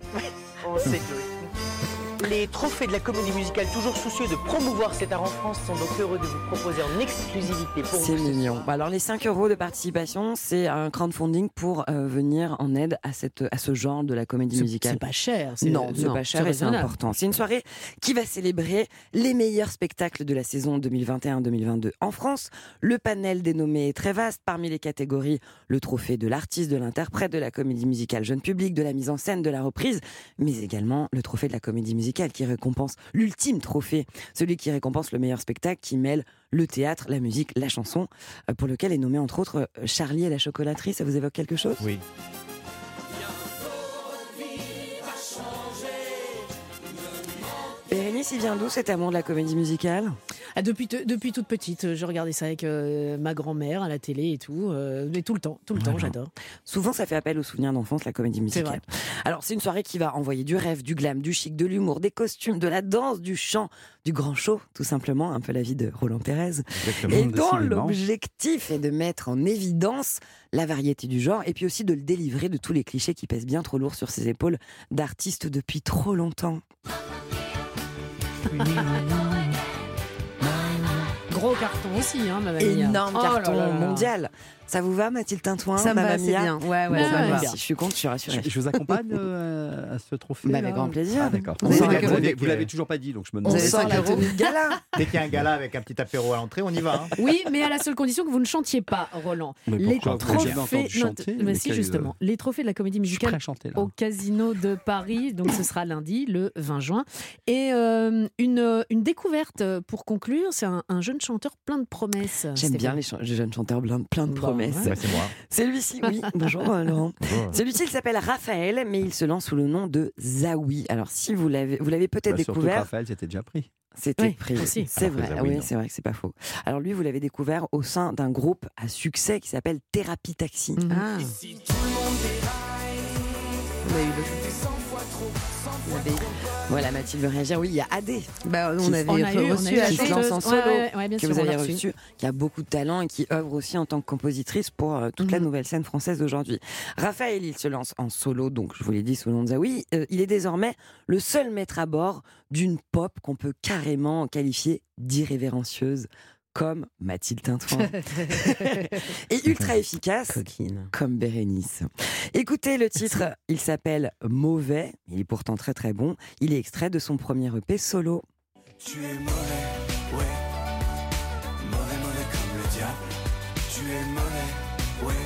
Oh, c'est deux. Les trophées de la comédie musicale, toujours soucieux de promouvoir cet art en France, sont donc heureux de vous proposer en exclusivité pour C'est mignon. Alors les 5 euros de participation, c'est un crowdfunding pour euh, venir en aide à, cette, à ce genre de la comédie musicale. c'est pas cher, Non, c'est pas cher c'est et c'est important. C'est une soirée qui va célébrer les meilleurs spectacles de la saison 2021-2022 en France. Le panel dénommé est très vaste. Parmi les catégories, le trophée de l'artiste, de l'interprète, de la comédie musicale jeune public, de la mise en scène, de la reprise, mais également le trophée de la comédie musicale qui récompense l'ultime trophée, celui qui récompense le meilleur spectacle qui mêle le théâtre, la musique, la chanson, euh, pour lequel est nommé entre autres euh, Charlie et la chocolaterie. Ça vous évoque quelque chose? Oui. Bérénice, il vient d'où cet amour de la comédie musicale? Ah, depuis, depuis toute petite, euh, je regardais ça avec euh, ma grand-mère à la télé et tout. euh, mais tout le temps, tout le temps, j'adore. Souvent, ça fait appel aux souvenirs d'enfance, la comédie musicale. Alors, c'est une soirée qui va envoyer du rêve, du glam, du chic, de l'humour, des costumes, de la danse, du chant, du grand show, tout simplement, un peu la vie de Roland Pérez. Exactement. Et dont l'objectif est de mettre en évidence la variété du genre et puis aussi de le délivrer de tous les clichés qui pèsent bien trop lourd sur ses épaules d'artistes depuis trop longtemps. Gros carton aussi, hein, ma mamie. Énorme Oh carton là là. mondial. Ça vous va, Mathilde Tintouin Ça me va, c'est bien. Ouais, ouais, Bon, ça me bah, va. je suis contente, je suis rassurée. Je, je vous accompagne euh, à ce trophée. Bah, avec grand plaisir. Ah, d'accord. Vous Vous, avez l'avez- toujours pas dit, donc je me On demande. sort la tenue de gala. Dès qu'il y a un gala avec un petit apéro à l'entrée, on y va. hein. Oui, mais à la seule condition que vous ne chantiez pas, Roland. Mais les trophées, chanter, mais si justement, les trophées de la comédie musicale au Casino de Paris. Donc ce sera lundi, le 20 juin. Et euh, une, une découverte pour conclure, c'est un, un jeune chanteur plein de promesses. J'aime bien les, les jeunes chanteurs plein, plein de Bah, ouais. C'est moi. Celui-ci, oui. Bonjour euh, Laurent. Celui-ci, il s'appelle Raphaël, mais il se lance sous le nom de Zawi. Alors si vous l'avez, vous l'avez peut-être Bah, découvert. Raphaël, c'était déjà pris. C'était Oui, pris. aussi. C'est Alors vrai. Zawi, Ah oui, non. c'est vrai que c'est pas faux. Alors lui, vous l'avez découvert au sein d'un groupe à succès qui s'appelle Thérapie Taxi. Ah. On a eu le Voilà, Mathilde veut réagir. Oui, il y a AD. Bah, on avait On a eu- on a reçu eu la qui se lance en solo, ouais, ouais, bien que sûr, vous on avez reçu. reçu, qui a beaucoup de talent et qui œuvre aussi en tant que compositrice pour euh, toute la Mhm. nouvelle scène française d'aujourd'hui. Raphaël, il se lance en solo, donc je vous l'ai dit sous le nom de Zawi. Euh, il est désormais le seul maître à bord d'une pop qu'on peut carrément qualifier d'irrévérencieuse. Comme Mathilde Tintouin. et ultra efficace comme Bérénice. Écoutez le titre, il s'appelle Mauvais, il est pourtant très très bon. Il est extrait de son premier EP solo. Tu es mauvais, ouais. Mauvais, mauvais comme le diable. Tu es mauvais, ouais.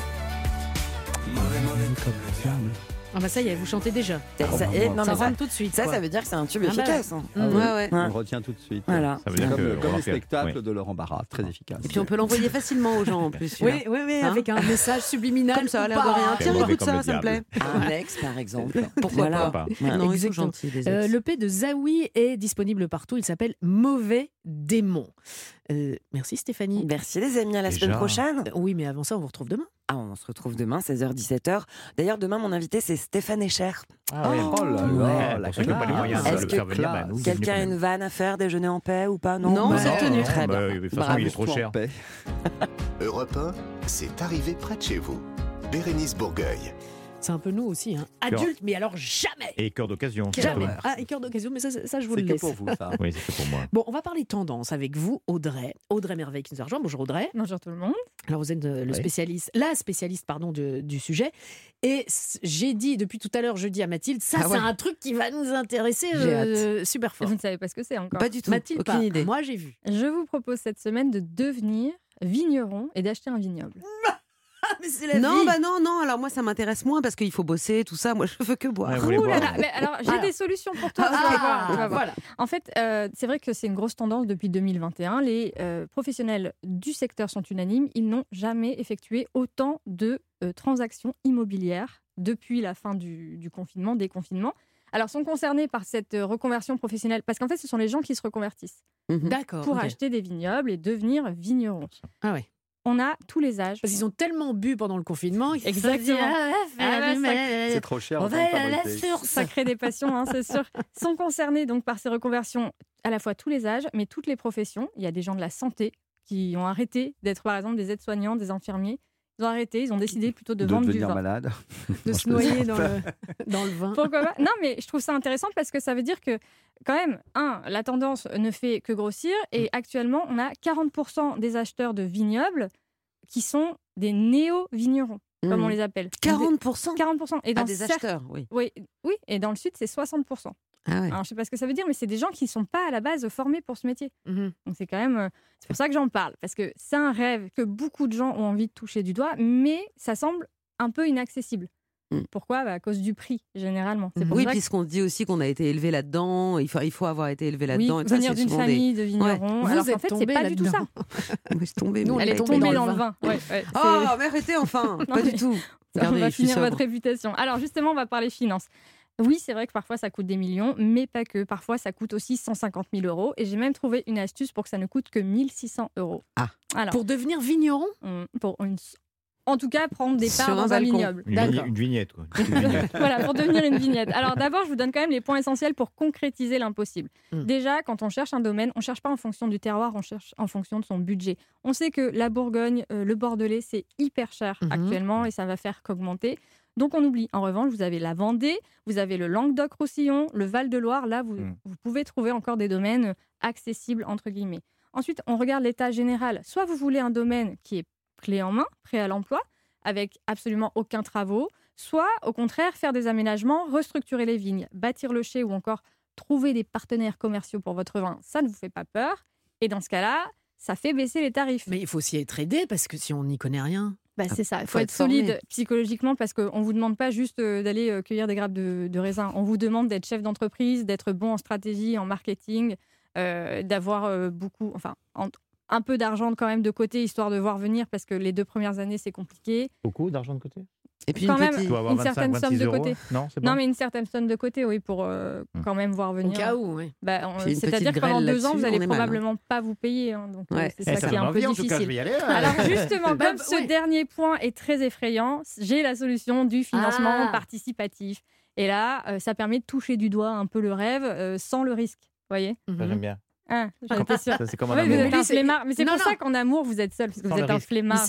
Mauvais, mauvais comme le diable. Ah bah ça y est, vous chantez déjà. Ça, ça- et- non, ça mais ça- rentre tout de suite. Ça, quoi. ça veut dire que c'est un tube Ah bah efficace. hein. ouais. Ouais, ouais. On le retient tout de suite. Voilà. Ça veut dire comme, que comme on les rappelle, spectacles oui. de Laurent Barra, très efficace. Et puis on peut l'envoyer facilement aux gens en plus. Oui, oui, oui, Hein avec un message subliminal. Comme ça, à ou l'air de pas. rien. Tiens, mauvais écoute comme ça, le ça me plaît. Un ex, par exemple. Pourquoi Voilà. pas. Non, ils sont Exactement. gentils, les Euh, ex. le P de Zawi est disponible partout. Il s'appelle Mauvais Démon. Euh, merci Stéphanie. Merci les amis, à la Déjà. semaine prochaine. Euh, Oui, mais avant ça, on vous retrouve demain. Ah, on se retrouve demain, 16h-17h. D'ailleurs, demain, mon invité, c'est Stéphane Echer. Ah oui. Oh là Ouais, là, Est-ce que venir, bah, Quelqu'un a une vanne à faire, déjeuner en paix ou pas? Non, Non, Bah, c'est tenu. Très Bah, bien. de toute façon, Bravo. il est trop cher. paix. Europe 1, c'est arrivé près de chez vous. Bérénice Bourgueil. C'est un peu nous aussi. Hein. Adultes, mais alors jamais. Et cœur d'occasion. Jamais. Ah, et cœur d'occasion, mais ça, ça, je vous C'est le que laisse. pour vous, ça. Oui, c'est fait pour moi. Bon, on va parler tendance avec vous, Audrey. Audrey Merveille qui nous a rejoint. Bonjour Audrey. Bonjour tout le monde. Alors vous êtes euh, le Oui. spécialiste, la spécialiste pardon de- du sujet. Et j'ai dit depuis tout à l'heure, je dis à Mathilde, ça Ah c'est ouais. un truc qui va nous intéresser euh, super fort. Vous ne savez pas ce que c'est encore. Pas du tout. Mathilde, Aucune pas. idée. Moi j'ai vu. Je vous propose cette semaine de devenir vigneron et d'acheter un vignoble. Ah mais c'est Non, bah non, non. Alors moi, ça m'intéresse moins parce qu'il faut bosser, tout ça. Moi, je veux que boire. Ouais, Ouh là là, mais alors j'ai des solutions pour toi. Ah, tu vas voir, tu vas voir. voilà. En fait, euh, c'est vrai que c'est une grosse tendance depuis 2021. Les euh, professionnels du secteur sont unanimes. Ils n'ont jamais effectué autant de euh, transactions immobilières depuis la fin du, du confinement, des confinements. Alors, sont concernés par cette reconversion professionnelle parce qu'en fait, ce sont les gens qui se reconvertissent D'accord. pour acheter des vignobles et devenir vignerons. Ah ouais. On a tous les âges. Parce qu'ils ont tellement bu pendant le confinement. Exactement. Ah, ouais, Ah ouais, mais- ça- C'est trop cher. On va à la source. Ça crée des passions, hein, c'est sûr. Sont concernés donc par ces reconversions à la fois tous les âges, mais toutes les professions. Il y a des gens de la santé qui ont arrêté d'être par exemple des aides-soignants, des infirmiers. Ils ont arrêté, ils ont décidé plutôt de, De vendre du devenir vin. malade. de se noyer dans le, dans le vin. Pourquoi pas? Non, mais je trouve ça intéressant parce que ça veut dire que, quand même, un, la tendance ne fait que grossir Mm. et actuellement, on a 40% des acheteurs de vignobles qui sont des néo-vignerons, comme Mhm. on les appelle. 40% 40%. Et Ah, dans des cer- acheteurs, oui. oui. Oui, et dans le sud, c'est 60%. Ah ouais. Alors, je sais pas ce que ça veut dire, mais c'est des gens qui ne sont pas à la base formés pour ce métier. Mhm. Donc, c'est quand même. euh, C'est pour ça que j'en parle, parce que c'est un rêve que beaucoup de gens ont envie de toucher du doigt, mais ça semble un peu inaccessible. Mm. Pourquoi? Bah, À cause du prix, généralement. Pour Oui, puisqu'on dit aussi qu'on a été élevé là-dedans, il faut, il faut avoir été élevé là-dedans. Oui, et tout ça, venir d'une souvent des- famille de vignerons. Vous alors êtes fait, c'est tombé pas du tout ça. là-dedans. Moi, je suis tombée. Nous, Elle est tombé tombée dans dans, le vin. Ouais, ouais, Oh, mais arrêtez enfin Pas mais- du tout. on va finir votre réputation. Alors justement, on va parler finances. Oui, c'est vrai que parfois ça coûte des millions, mais pas que. Parfois ça coûte aussi 150 000 euros. Et j'ai même trouvé une astuce pour que ça ne coûte que 1600 euros. Ah. Alors, Pour devenir vigneron? Hum, pour une... En tout cas, prendre des parts dans un vignoble. Une, une vignette, quoi. Une petite vignette. voilà, pour devenir une vignette. Alors d'abord, je vous donne quand même les points essentiels pour concrétiser l'impossible. Mm. Déjà, quand on cherche un domaine, on cherche pas en fonction du terroir, on cherche en fonction de son budget. On sait que la Bourgogne, euh, le Bordelais, c'est hyper cher Mhm. actuellement et ça va faire qu'augmenter. Donc on oublie. En revanche, vous avez la Vendée, vous avez le Languedoc-Roussillon, le Val-de-Loire. Là, vous, Mm. vous pouvez trouver encore des domaines accessibles, entre guillemets. Ensuite, on regarde l'état général. Soit vous voulez un domaine qui est clé en main, prêt à l'emploi, avec absolument aucun travaux, soit au contraire faire des aménagements, restructurer les vignes, bâtir le chai ou encore trouver des partenaires commerciaux pour votre vin. Ça ne vous fait pas peur. Et dans ce cas-là, ça fait baisser les tarifs. Mais il faut aussi être aidé parce que si on n'y connaît rien. Bah, c'est ça, il faut, faut être, solide psychologiquement parce qu'on ne vous demande pas juste euh, d'aller euh, cueillir des grappes de, de raisin. On vous demande d'être chef d'entreprise, d'être bon en stratégie, en marketing, euh, d'avoir beaucoup, enfin, en- un peu d'argent quand même de côté histoire de voir venir parce que les deux premières années c'est compliqué. Beaucoup d'argent de côté? Et puis Quand une même, petite- avoir une 25, certaine 26 somme de euros. côté. Non, c'est Non, mais une certaine somme de côté, oui, pour euh, Hmm. quand même voir Au venir. cas où, oui. Bah, C'est-à-dire que pendant deux ans, vous là-dessus, allez on est mal, hein. probablement pas vous payer. hein, donc euh, Ouais. c'est Eh, ça ça qui est un peu envie, en tout cas, je difficile. vais y aller. Alors justement, Bah, comme ce ouais. dernier point est très effrayant, j'ai la solution du financement Ah. participatif. Et là, euh, ça permet de toucher du doigt un peu le rêve euh, sans le risque. Vous voyez j'aime bien. Ah, j'en étais sûre. C'est comme un Ouais, vous amour. êtes Mais c'est- flemmard. Mais c'est Non, pour non. ça qu'en amour, vous êtes seul, parce que Sans vous êtes un flemmard.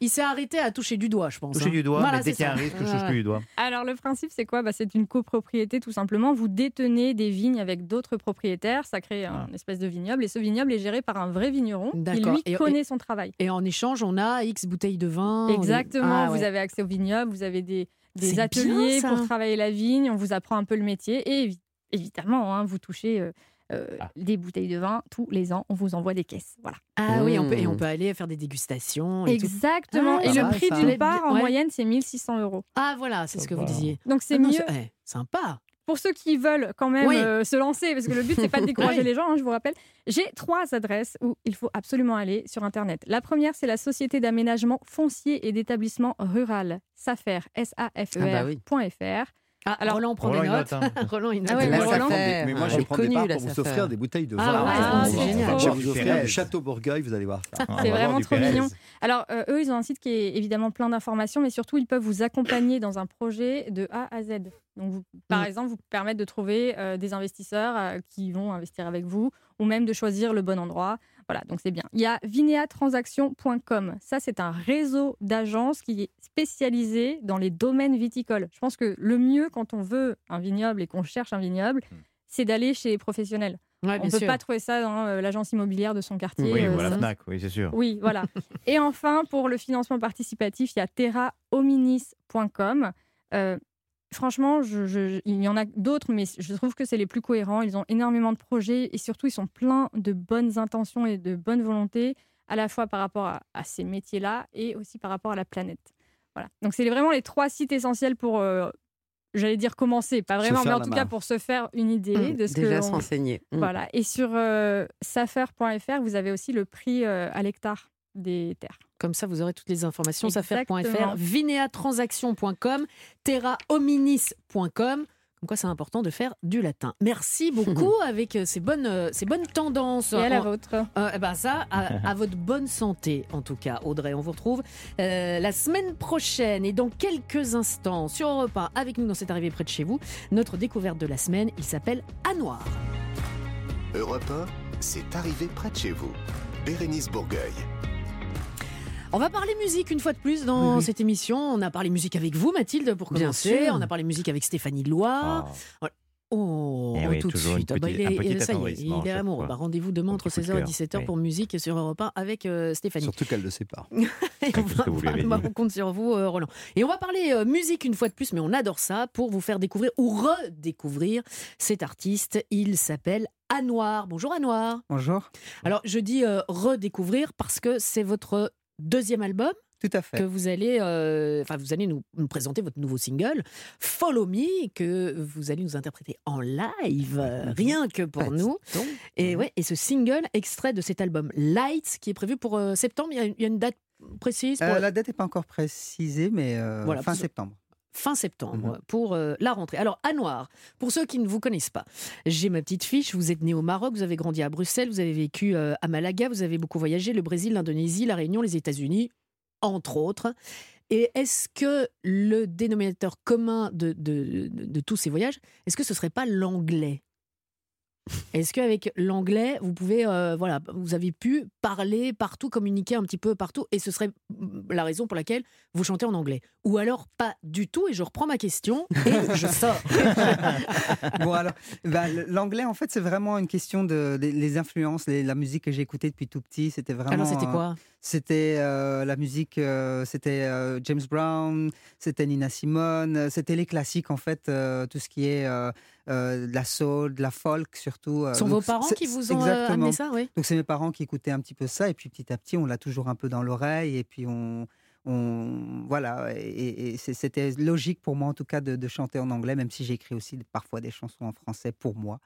il s'est arrêté à toucher du doigt, je pense. Toucher hein. du doigt, Voilà, mais dès c'est qu'il y a un risque, je touche plus du doigt. Alors le principe c'est quoi? Bah, C'est une copropriété tout simplement. Vous détenez des vignes avec d'autres propriétaires, ça crée un espèce de vignoble et ce vignoble est géré par un vrai vigneron qui lui Et- connaît son travail. Et en échange, on a X bouteilles de vin. on Exactement, Ah, ouais. vous avez accès au vignoble, vous avez des, des C'est bien, ateliers pour travailler la vigne, on vous apprend un peu le métier et évi- évidemment hein, vous touchez euh, euh, des bouteilles de vin tous les ans, on vous envoie des caisses. Voilà. Ah oui, on peut, et on Mmh. peut aller faire des dégustations. et tout. Exactement. Ah, et le va, prix d'une part en Ouais. moyenne c'est 1600 euros. Ah voilà, c'est ce que vous disiez. Donc c'est Ah mieux. eh, sympa. Pour ceux qui veulent quand même Oui. euh, se lancer, parce que le but c'est pas de décourager Oui. les gens, hein, je vous rappelle, j'ai trois adresses où il faut absolument aller sur internet. La première c'est la société d'aménagement foncier et d'établissement rural, SAFER, s a f e Ah bah oui. Ah, Alors- Roland prend Roland, des il notes. note, hein. Roland, il note. Ah ouais, je vais Roland- des- mais moi, je vais est prendre des parts pour vous offrir des bouteilles de Ah vin. ouais, On c'est génial. on va trop. vous offrir Pérez. du Château Bourgueil, vous allez voir ça. Ah, C'est vraiment trop Pérez. mignon. Alors, euh, eux, ils ont un site qui est évidemment plein d'informations, mais surtout, ils peuvent vous accompagner dans un projet de A à Z. Donc, vous- par Mm. exemple, vous permettre de trouver euh, des investisseurs euh, qui vont investir avec vous, ou même de choisir le bon endroit. Voilà, donc c'est bien. Il y a vineatransaction.com. Ça, c'est un réseau d'agences qui est spécialisé dans les domaines viticoles. Je pense que le mieux quand on veut un vignoble et qu'on cherche un vignoble, c'est d'aller chez les professionnels. Ouais, on ne peut sûr. pas trouver ça dans euh, l'agence immobilière de son quartier. Oui, euh, ou à la ça- FNAC, oui, c'est sûr. oui, voilà. Et enfin, pour le financement participatif, il y a terrahominis.com. Euh, franchement, je- je- il y en a d'autres, mais je trouve que c'est les plus cohérents. Ils ont énormément de projets et surtout, ils sont pleins de bonnes intentions et de bonne volonté, à la fois par rapport à, à ces métiers-là et aussi par rapport à la planète. Voilà. Donc, c'est vraiment les trois sites essentiels pour, euh, j'allais dire commencer, pas vraiment, mais en tout cas pour se faire une idée Mmh, de ce déjà que on- s'enseigner. Mmh. Voilà. Et sur euh, safer.fr, vous avez aussi le prix euh, à l'hectare des terres. Comme ça, vous aurez toutes les informations. Safer.fr, vineatransaction.com, terrahominis.com. Comme quoi, c'est important de faire du latin. Merci beaucoup avec euh, ces bonnes, euh, ces bonnes tendances. Et à la vôtre. Euh, eh ben ça, à, à votre bonne santé, en tout cas, Audrey. On vous retrouve euh, la semaine prochaine et dans quelques instants sur Europe 1, avec nous dans cette arrivée près de chez vous, notre découverte de la semaine, il s'appelle À Noir. Europe 1, c'est arrivé près de chez vous. Bérénice Bourgueil. On va parler musique une fois de plus dans cette émission. On a parlé musique avec vous, Mathilde, pour Bien commencer. sûr. On a parlé musique avec Stéphanie Loire. Oh, Eh oui, tout de suite. Ah bah, il est, ça y est, il est amoureux. Bah, Rendez-vous demain entre petit coup de 16h et cœur, 17h oui. pour musique sur Europe 1 avec euh, Stéphanie. Surtout qu'elle ne le sait pas. Et on, va- compte sur vous, euh, Roland. Et on va parler euh, musique une fois de plus, mais on adore ça pour vous faire découvrir ou redécouvrir cet artiste. Il s'appelle Anouar. Bonjour Anouar. Bonjour. Alors je dis euh, redécouvrir parce que c'est votre deuxième album. Tout à fait. Que vous allez, euh, enfin vous allez nous, nous présenter votre nouveau single, Follow Me, que vous allez nous interpréter en live, euh, rien que pour nous. Et ouais, et ce single extrait de cet album Lights, qui est prévu pour euh, septembre. Il y, a, il y a une date précise. pour la- date n'est pas encore précisée, mais Voilà, fin septembre. Fin septembre Mhm. pour euh, la rentrée. Alors, à Noir, pour ceux qui ne vous connaissent pas, j'ai ma petite fiche. Vous êtes né au Maroc, vous avez grandi à Bruxelles, vous avez vécu euh, à Malaga, vous avez beaucoup voyagé, le Brésil, l'Indonésie, la Réunion, les États-Unis, entre autres. Et est-ce que le dénominateur commun de, de- de- de tous ces voyages, est-ce que ce serait pas l'anglais? Est-ce qu'avec l'anglais, vous pouvez, euh, voilà, vous avez pu parler partout, communiquer un petit peu partout, et ce serait la raison pour laquelle vous chantez en anglais? Ou alors pas du tout, et je reprends ma question et je sors. bon alors, bah, l'anglais en fait c'est vraiment une question de, des- les influences, les- la musique que j'ai écoutée depuis tout petit, c'était vraiment. Alors, c'était euh, quoi C'était euh, la musique, euh, c'était euh, James Brown, c'était Nina Simone, euh, c'était les classiques en fait, euh, tout ce qui est euh, de la soul, de la folk surtout. euh, Ce sont donc vos parents qui vous ont, euh, exactement. amené ça, oui Donc c'est mes parents qui écoutaient un petit peu ça et puis petit à petit on l'a toujours un peu dans l'oreille et puis on, on voilà et, c'était logique pour moi en tout cas de, de chanter en anglais même si j'écris aussi parfois des chansons en français pour moi.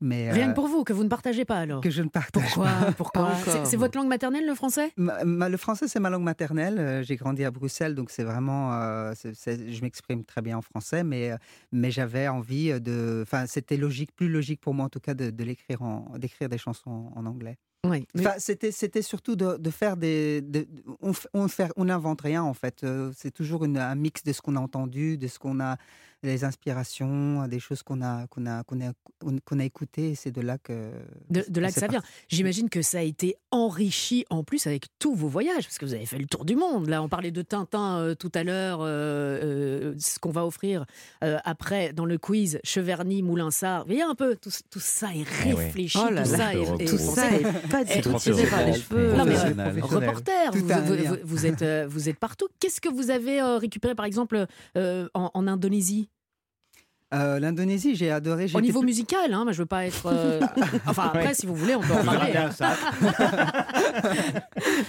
Mais Rien euh, que pour vous, que vous ne partagez pas alors que je ne partage Pourquoi pas. Pourquoi C'est- C'est votre langue maternelle, le français? Ma- ma- le français, c'est ma langue maternelle. Euh, J'ai grandi à Bruxelles, donc c'est vraiment. euh, je m'exprime très bien en français, mais, mais j'avais envie de. Enfin, c'était logique, plus logique pour moi en tout cas de, de l'écrire en, d'écrire des chansons en anglais. Oui. Enfin, c'était, surtout de, faire des. de- on, n'invente rien en fait. Euh, C'est toujours un mix de ce qu'on a entendu, de ce qu'on a, les inspirations, des choses qu'on a, qu'on a, qu'on a, qu'on a écoutées. C'est de là que. De, de là que ça vient. J'imagine que ça a été enrichi en plus avec tous vos voyages, parce que vous avez fait le tour du monde. Là, on parlait de Tintin euh, tout à l'heure, euh, euh, ce qu'on va offrir euh, après dans le quiz Cheverny, Moulinsart. Vous voyez un peu, tout, tout ça est oui. réfléchi, Oh là tout là, ça est, tout ça est pas du tout tiré par les cheveux. Non, mais, Professionnel. euh, reporter, Tout vous, êtes, euh, vous êtes partout. Qu'est-ce que vous avez euh, récupéré, par exemple, euh, en, en Indonésie? Euh, L'Indonésie, j'ai adoré. Au niveau plus- musical, hein, moi, je veux pas être. euh, Enfin, après, Ouais. si vous voulez, on peut en parler. bien hein. ça.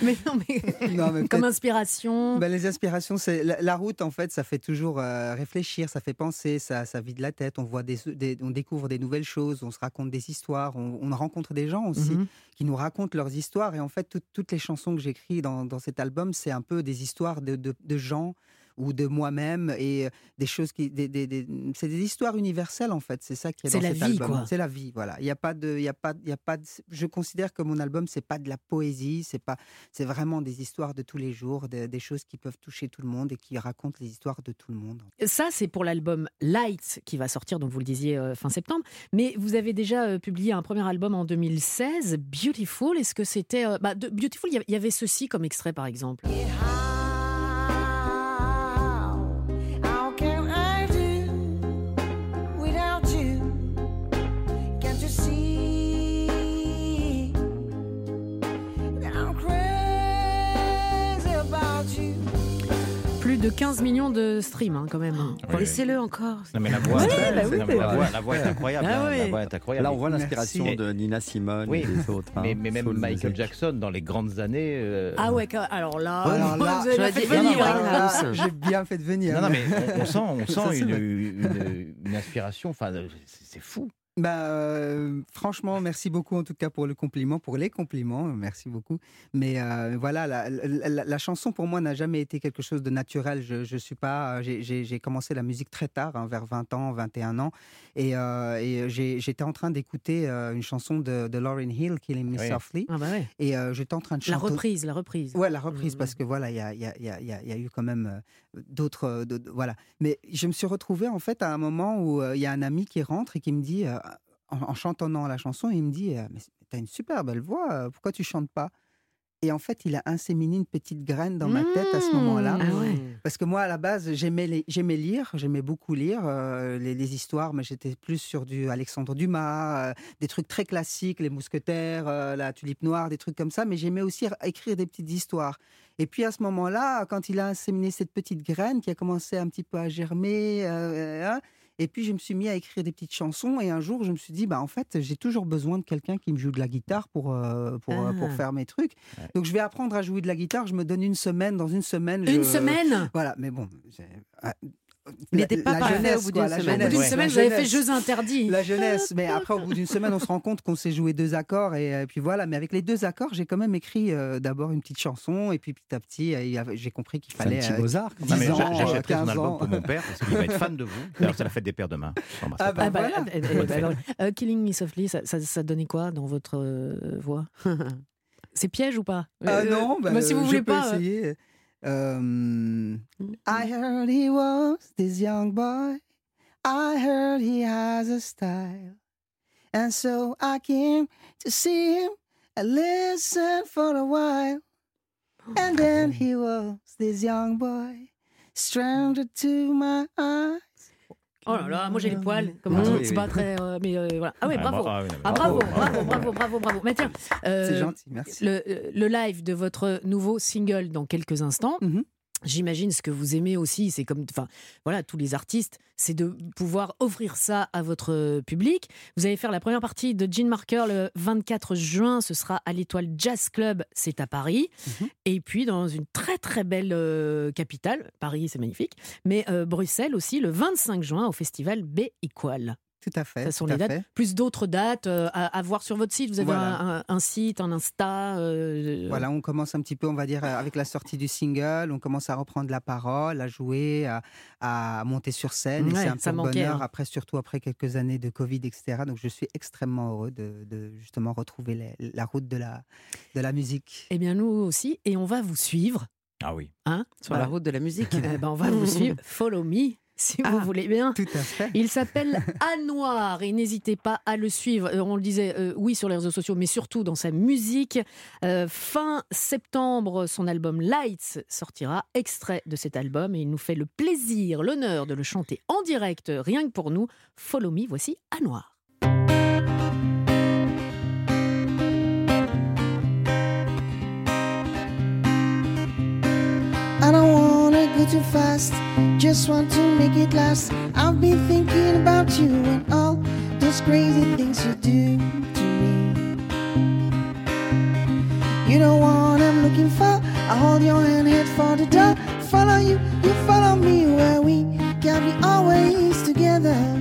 mais non, mais, Non, mais comme inspiration. Ben, les inspirations, c'est la, la route en fait, ça fait toujours euh, réfléchir, ça fait penser, ça, ça vide la tête. On voit des, des- on découvre des nouvelles choses, on se raconte des histoires, on, on rencontre des gens aussi Mhm. qui nous racontent leurs histoires. Et en fait, tout- toutes les chansons que j'écris dans, dans cet album, c'est un peu des histoires de, de- de gens ou de moi-même et euh, des choses qui, des, des- des- c'est des histoires universelles en fait. C'est ça qui est, C'est dans la cet vie, album. quoi. C'est la vie, voilà. Il y a pas de, il y a pas, il y a pas. de- je considère que mon album c'est pas de la poésie, c'est pas, c'est vraiment des histoires de tous les jours, de- des choses qui peuvent toucher tout le monde et qui racontent les histoires de tout le monde. Ça, c'est pour l'album Lights qui va sortir, donc vous le disiez, euh, fin septembre. Mais vous avez déjà euh, publié un premier album en 2016, Beautiful. Est-ce que c'était. euh, bah, de Beautiful, il y avait- ceci comme extrait, par exemple. De 15 millions de streams, hein, quand même. Oui. Laissez-le encore. Non mais la voix, Oui, c'est- bah oui, non, mais la c'est voix, vrai. la voix est incroyable. Ah hein, La oui. voix est incroyable. Là, on voit l'inspiration de Nina Simone Oui. et des autres. hein, mais, mais même Michael music. Jackson dans les grandes années. euh, Ah ouais, alors là, Alors là, vous avez j'aurais fait dit venir, Amy hein. J'ai bien fait de venir. Non, non, mais on, on sent, on sent c'est une, une, une inspiration. Enfin, c'est fou. Bah, euh, franchement, merci beaucoup en tout cas pour le compliment, pour les compliments, merci beaucoup. Mais euh, voilà, la, la- la- la chanson pour moi n'a jamais été quelque chose de naturel. Je, je suis pas, euh, j'ai- commencé la musique très tard, hein, vers 20 ans, 21 ans, et, euh, et j'étais en train d'écouter euh, une chanson de, de Lauryn Hill, Killing Me Oui. Softly, Ah bah ouais. et euh, j'étais en train de La chanter. reprise, la reprise. Ouais, la reprise, parce que voilà, il y a, y a- il y a- il y a- il y a eu quand même d'autres. voilà. Mais je me suis retrouvé en fait à un moment où euh, il y a un ami qui rentre et qui me dit, euh, en, en chantonnant la chanson, il me dit euh, Mais t'as une super belle voix, euh, pourquoi tu chantes pas? Et en fait, il a inséminé une petite graine dans ma tête à ce moment-là. Ah ouais. Parce que moi, à la base, j'aimais, lire, j'aimais beaucoup lire euh, les, les histoires, mais j'étais plus sur du Alexandre Dumas, euh, des trucs très classiques, les mousquetaires, euh, la tulipe noire, des trucs comme ça, mais j'aimais aussi écrire des petites histoires. Et puis à ce moment-là, quand il a inséminé cette petite graine qui a commencé un petit peu à germer, hein, et puis je me suis mis à écrire des petites chansons, et un jour je me suis dit, bah en fait, j'ai toujours besoin de quelqu'un qui me joue de la guitare pour, euh, pour, euh, pour Ah. faire mes trucs. Donc je vais apprendre à jouer de la guitare, je me donne une semaine, dans une semaine. Une je- semaine? Voilà, mais bon. Il n'était pas la jeunesse, au bout d'une la semaine. jeunesse. Au bout d'une Ouais. semaine, La vous avez fait jeux interdits. La jeunesse, mais après, au bout d'une semaine, on se rend compte qu'on sait jouer deux accords, et, euh, puis voilà. Mais avec les deux accords, j'ai quand même écrit euh, d'abord une petite chanson, et puis petit à petit, euh, j'ai compris qu'il C'est un fallait. petit Mozart, quand 10 même. Non, mais ans, j'a- J'achèterai son 15 album ans. pour mon père parce qu'il va être fan de vous. D'ailleurs, c'est la fête des pères demain. L'embrasse Ah bah voilà. Bah, alors, euh, Killing Me Softly, ça, ça, ça donnait quoi dans votre euh, voix? C'est piège ou pas? Ah Euh, non, bah, bah, si vous je voulez peux pas. euh, essayer. Euh, I mm-hmm. heard he was this young boy. I heard he has a style. And so I came to see him and listen for a while. And then he was this young boy, stranger to my eyes. Oh là là, moi j'ai les poils. Comme Ah on dit, c'est pas très. euh, mais euh, voilà. Ah oui, Ah, bravo. bra- ah Ah, bravo, bravo, bravo, bravo. bravo. Mais tiens, euh, C'est gentil, merci. Le, euh, le live de votre nouveau single dans quelques instants. J'imagine ce que vous aimez aussi, c'est comme, enfin, voilà, tous les artistes, c'est de pouvoir offrir ça à votre euh, public. Vous allez faire la première partie de Gene Marker le 24 juin. Ce sera à l'Étoile Jazz Club, c'est à Paris. Mhm. Et puis dans une très très belle euh, capitale, Paris, c'est magnifique, mais euh, Bruxelles aussi le 25 juin au festival B Equal. Tout à fait. Ça sont les dates. fait. Plus d'autres dates euh, à, à voir sur votre site. Vous avez Voilà. un, un- un site, un Insta. euh, Voilà, on commence un petit peu, on va dire, avec la sortie du single, on commence à reprendre la parole, à jouer, à, à monter sur scène. et c'est un ça peu le manquait, bonheur, hein. après, surtout après quelques années de Covid, etc. Donc je suis extrêmement heureux de, de justement retrouver les- la route de la, de la musique. Eh bien, nous aussi. Et on va vous suivre. Ah oui. Hein? Sur la route de la musique. Eh ben, on va vous suivre. Follow me. Si vous voulez bien. Tout à fait. Il s'appelle A Noir et n'hésitez pas à le suivre. Euh, on le disait, euh, oui, sur les réseaux sociaux, mais surtout dans sa musique. Euh, fin septembre, son album Lights sortira, extrait de cet album, et il nous fait le plaisir, l'honneur de le chanter en direct, rien que pour nous. Follow me, voici A go too fast, just want to make it last. I've been thinking about you and all those crazy things you do to me. You know what I'm looking for. I hold your hand, head for the door. Follow you, you follow me, where we can be always together.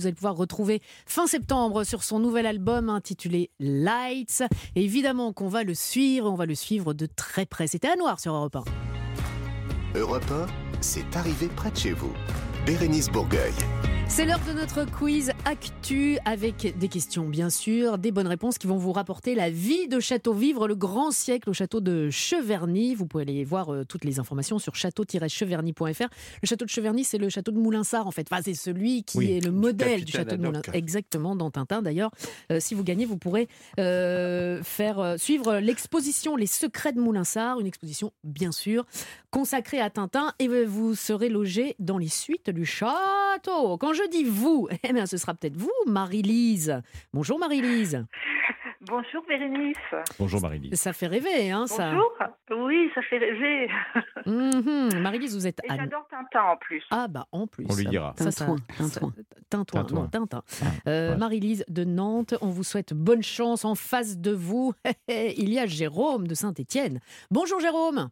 Vous allez pouvoir retrouver fin septembre sur son nouvel album intitulé Lights. Évidemment qu'on va le suivre, on va le suivre de très près. C'était à noir sur Europe 1. Europe 1, c'est arrivé près de chez vous. Bérénice Bourgueil. C'est l'heure de notre quiz Actu avec des questions bien sûr, des bonnes réponses qui vont vous rapporter la vie de Château Vivre, le grand siècle au château de Cheverny. Vous pouvez aller voir euh, toutes les informations sur château-cheverny.fr. Le château de Cheverny, c'est le château de Moulinsart en fait. Enfin, c'est celui qui Oui, est le modèle du château de. Moulinsart. Exactement, dans Tintin d'ailleurs. Euh, si vous gagnez, vous pourrez euh, faire suivre l'exposition Les secrets de Moulinsart, une exposition bien sûr consacrée à Tintin et vous serez logé dans les suites du château. Quand je dis vous, eh bien, ce sera peut-être vous, Marie-Lise. Bonjour Marie-Lise. Bonjour Bérénice. Bonjour Marie-Lise. Ça fait rêver, hein, ça. Bonjour. Oui, ça fait rêver. Mhm. Marie-Lise, vous êtes Et à... j'adore Tintin en plus. Ah bah en plus. On lui dira. Ça, Tintouin, ça- Tintouin. Tintouin, Tintouin. non, Tintin. Euh, Marie-Lise de Nantes, on vous souhaite bonne chance en face de vous. Il y a Jérôme de Saint-Étienne. Bonjour Jérôme.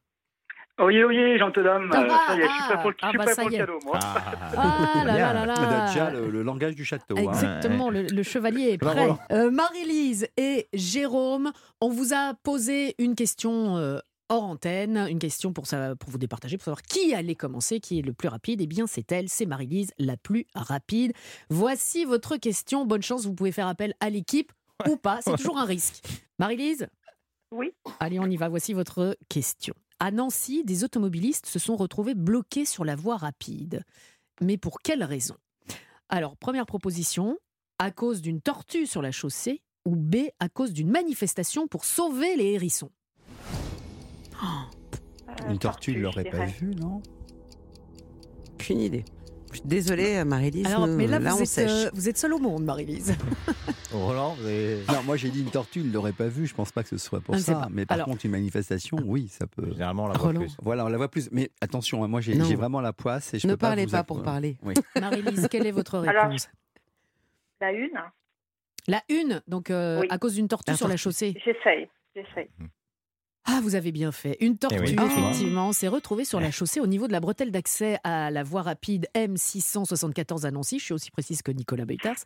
Oui, oui, gentil dame. Ça Euh, va ça y est, je suis Ah, prêt pour le, je ah suis bah, pour le cadeau, moi. Ah là là là là. On a déjà le, le langage du château. hein. Exactement, le, le chevalier est prêt. Euh, Marie-Lise et Jérôme, on vous a posé une question euh, hors antenne, une question pour vous départager, pour savoir qui allait commencer, qui est le plus rapide. Eh bien, c'est elle, c'est Marie-Lise, la plus rapide. Voici votre question. Bonne chance, vous pouvez faire appel à l'équipe ou pas. C'est toujours un risque. Marie-Lise Oui. Allez, on y va. Voici votre question. À Nancy, des automobilistes se sont retrouvés bloqués sur la voie rapide. Mais pour quelle raison? Alors, première proposition, à cause d'une tortue sur la chaussée, ou B, à cause d'une manifestation pour sauver les hérissons? Une tortue, il l'aurait pas dirais. vu, non? Aucune idée. Je suis désolée, Marie-Lise. Alors, mais là, là vous, on êtes, sèche. euh, vous êtes seul au monde, Marie-Lise. Roland, vous avez... Non, moi j'ai dit une tortue, il l'aurait pas vu. Je pense pas que ce soit pour Ah, ça. pas- Mais par Alors- contre, une manifestation, oui, ça peut. Généralement, on la voit Roland. plus. Voilà, on la voit plus. Mais attention, hein, moi j'ai vraiment la poisse et je Ne peux pas parlez vous pas pour parler. Oui. Marie-Lise, quelle est votre Alors, réponse La une La une, donc euh, Oui. à cause d'une tortue sur la chaussée. J'essaye, j'essaye. Ah, vous avez bien fait. Une tortue, Eh oui. effectivement, s'est retrouvée sur la chaussée au niveau de la bretelle d'accès à la voie rapide M674 à Nancy. Je suis aussi précise que Nicolas Beutars.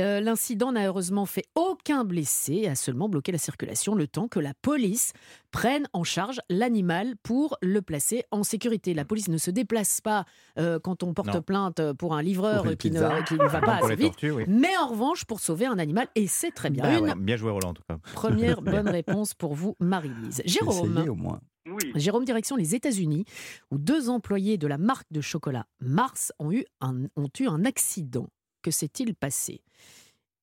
Euh, L'incident n'a heureusement fait aucun blessé et a seulement bloqué la circulation le temps que la police prenne en charge l'animal pour le placer en sécurité. La police ne se déplace pas euh, quand on porte Non. plainte pour un livreur qui ne, pizza. qui ne va pas assez vite, tortues, oui. mais en revanche pour sauver un animal. Et c'est très bien. Bah Une ouais, Bien joué Roland en tout cas. première bonne réponse pour vous, Marie-Lise. J'ai essayé Jérôme. au moins. Oui. Jérôme, direction les États-Unis, où deux employés de la marque de chocolat Mars ont eu un, ont eu un accident. Que s'est-il passé?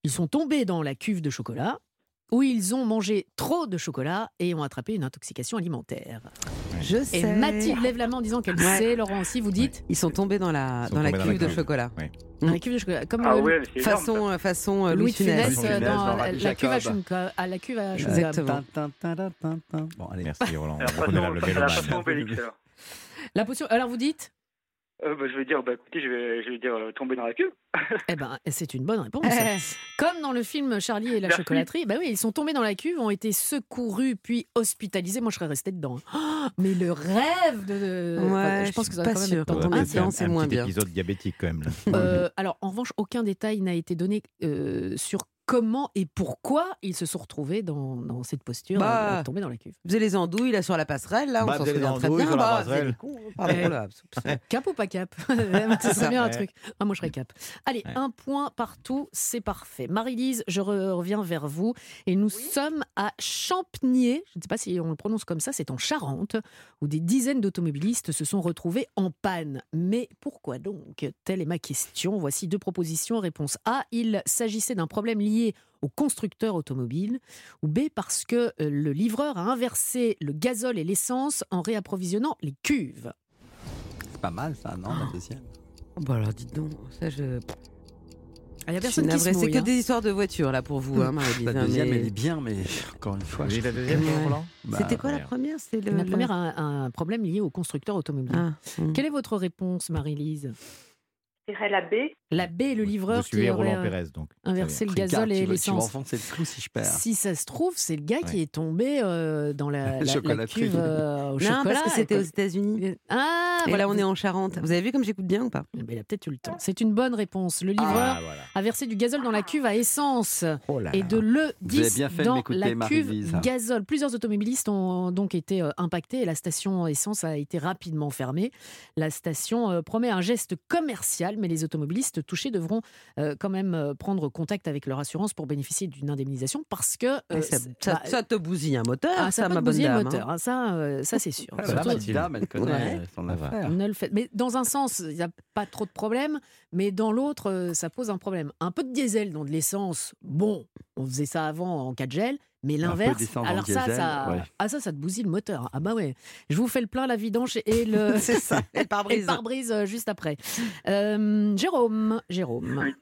Ils sont tombés dans la cuve de chocolat, où ils ont mangé trop de chocolat et ont attrapé une intoxication alimentaire. Je Et sais. Mathilde lève la main en disant qu'elle Ouais. sait, Laurent aussi, vous dites Ils sont tombés dans la, dans la cuve de chocolat. Oui. Dans la cuve de chocolat. Comme Ah euh, ouais, énorme, Façon, euh, façon euh, Louis de Funès de euh, Funès dans dans la, cuve à. Chunka- à la cuve à Exactement. Bon, allez. Merci Roland. On. La potion. Alors vous dites Euh, bah, je vais dire, bah, écoutez, je vais, je vais dire euh, tomber dans la queue. Eh ben, c'est une bonne réponse. Eh. Comme dans le film Charlie et la Merci. chocolaterie, bah oui, ils sont tombés dans la cuve, ont été secourus puis hospitalisés. Moi, je serais restée dedans. Oh, mais le rêve de. Ouais, Enfin, je pense que ça va pas quand même être Ah, tiens. c'est un moins petit bien. épisode diabétique quand même. Là. Euh, alors, en revanche, aucun détail n'a été donné euh, sur comment et pourquoi ils se sont retrouvés dans, dans cette posture, Bah, euh, tombés dans la cuve. Vous avez les andouilles là sur la passerelle, là, on Bah, s'en souvient très bien. Bah, hein, pardon, Eh. là. Cap ou pas cap? Ça C'est serait bien un truc. Ah, moi, je serais cap. Allez, un point partout, c'est parfait. Marie-Lise, je re- reviens vers vous. Et nous sommes à Champniers, je ne sais pas si on le prononce comme ça, c'est en Charente, où des dizaines d'automobilistes se sont retrouvés en panne. Mais pourquoi donc? Telle est ma question. Voici deux propositions. Réponse A, il s'agissait d'un problème lié au constructeur automobile. Ou B, parce que euh, le livreur a inversé le gazole et l'essence en réapprovisionnant les cuves. C'est pas mal ça, non, la deuxième? Bah alors dites donc, ça je. Il y a personne qui C'est que hein. des histoires de voitures là pour vous, hein, Marie-Lise, La hein, deuxième, mais- elle est bien, mais encore une fois. Oui, je- la deuxième, Bah, C'était quoi la première C'était le- La première, un, un problème lié au constructeur automobile. Ah, hmm. Quelle est votre réponse, Marie-Lise? La B. La B est le livreur Vous qui Roland euh, Pérez, donc. inversé le gazole et l'essence. si je perds. Si ça se trouve, c'est le gars qui est tombé euh, dans la, la, la Chocolaterie. cuve euh, au Non, chocolat. parce que c'était aux États-Unis. Ah, Et voilà, là, on est en Charente. Vous avez vu comme j'écoute bien ou pas? Eh ben, il a peut-être eu le temps. C'est une bonne réponse. Le livreur Ah, voilà. a versé du gazole dans la cuve à essence Oh là et de le Vous avez 10 bien fait de dans la cuve gazole. Plusieurs automobilistes ont donc été impactés et la station essence a été rapidement fermée. La station promet un geste commercial, mais les automobilistes touchés devront euh, quand même euh, prendre contact avec leur assurance pour bénéficier d'une indemnisation parce que euh, ça, ça- bah, ça te bousille un moteur, ah, ça, ça ma le dame. moteur, hein. hein, ça, euh, ça c'est sûr. Ah, voilà, Surtout- Mathilda, elle connaît Ouais. son affaire. Ne le faites. Mais dans un sens, il n'y a pas trop de problème, mais dans l'autre, ça pose un problème. Un peu de diesel dans de l'essence, bon, on faisait ça avant en cas de gel, mais l'inverse, alors ça, diesel, ça, ouais. ah ça, ça te bousille le moteur. Ah bah ouais. Je vous fais le plein, la vidange et le, C'est ça, et le pare-brise. euh, juste après. Euh, Jérôme, Jérôme.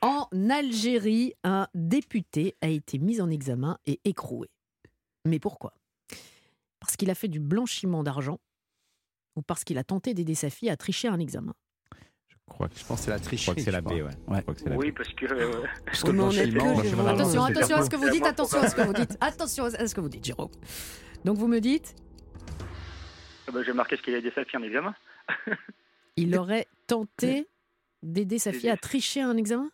En Algérie, un député a été mis en examen et écroué. Mais pourquoi? Parce qu'il a fait du blanchiment d'argent ou parce qu'il a tenté d'aider sa fille à tricher un examen crois que, Je pense que c'est la je tricherie. crois que c'est la je B, ouais. Je crois que c'est la B. Oui, parce que. euh, Parce On que le en est que, je-. Attention, attention à ce que vous dites, attention à ce que vous dites, attention à ce que vous dites, Jérôme. Donc vous me dites, ah bah, J'ai marqué ce qu'il a aidé sa fille en examen. il aurait tenté d'aider sa fille à tricher un examen?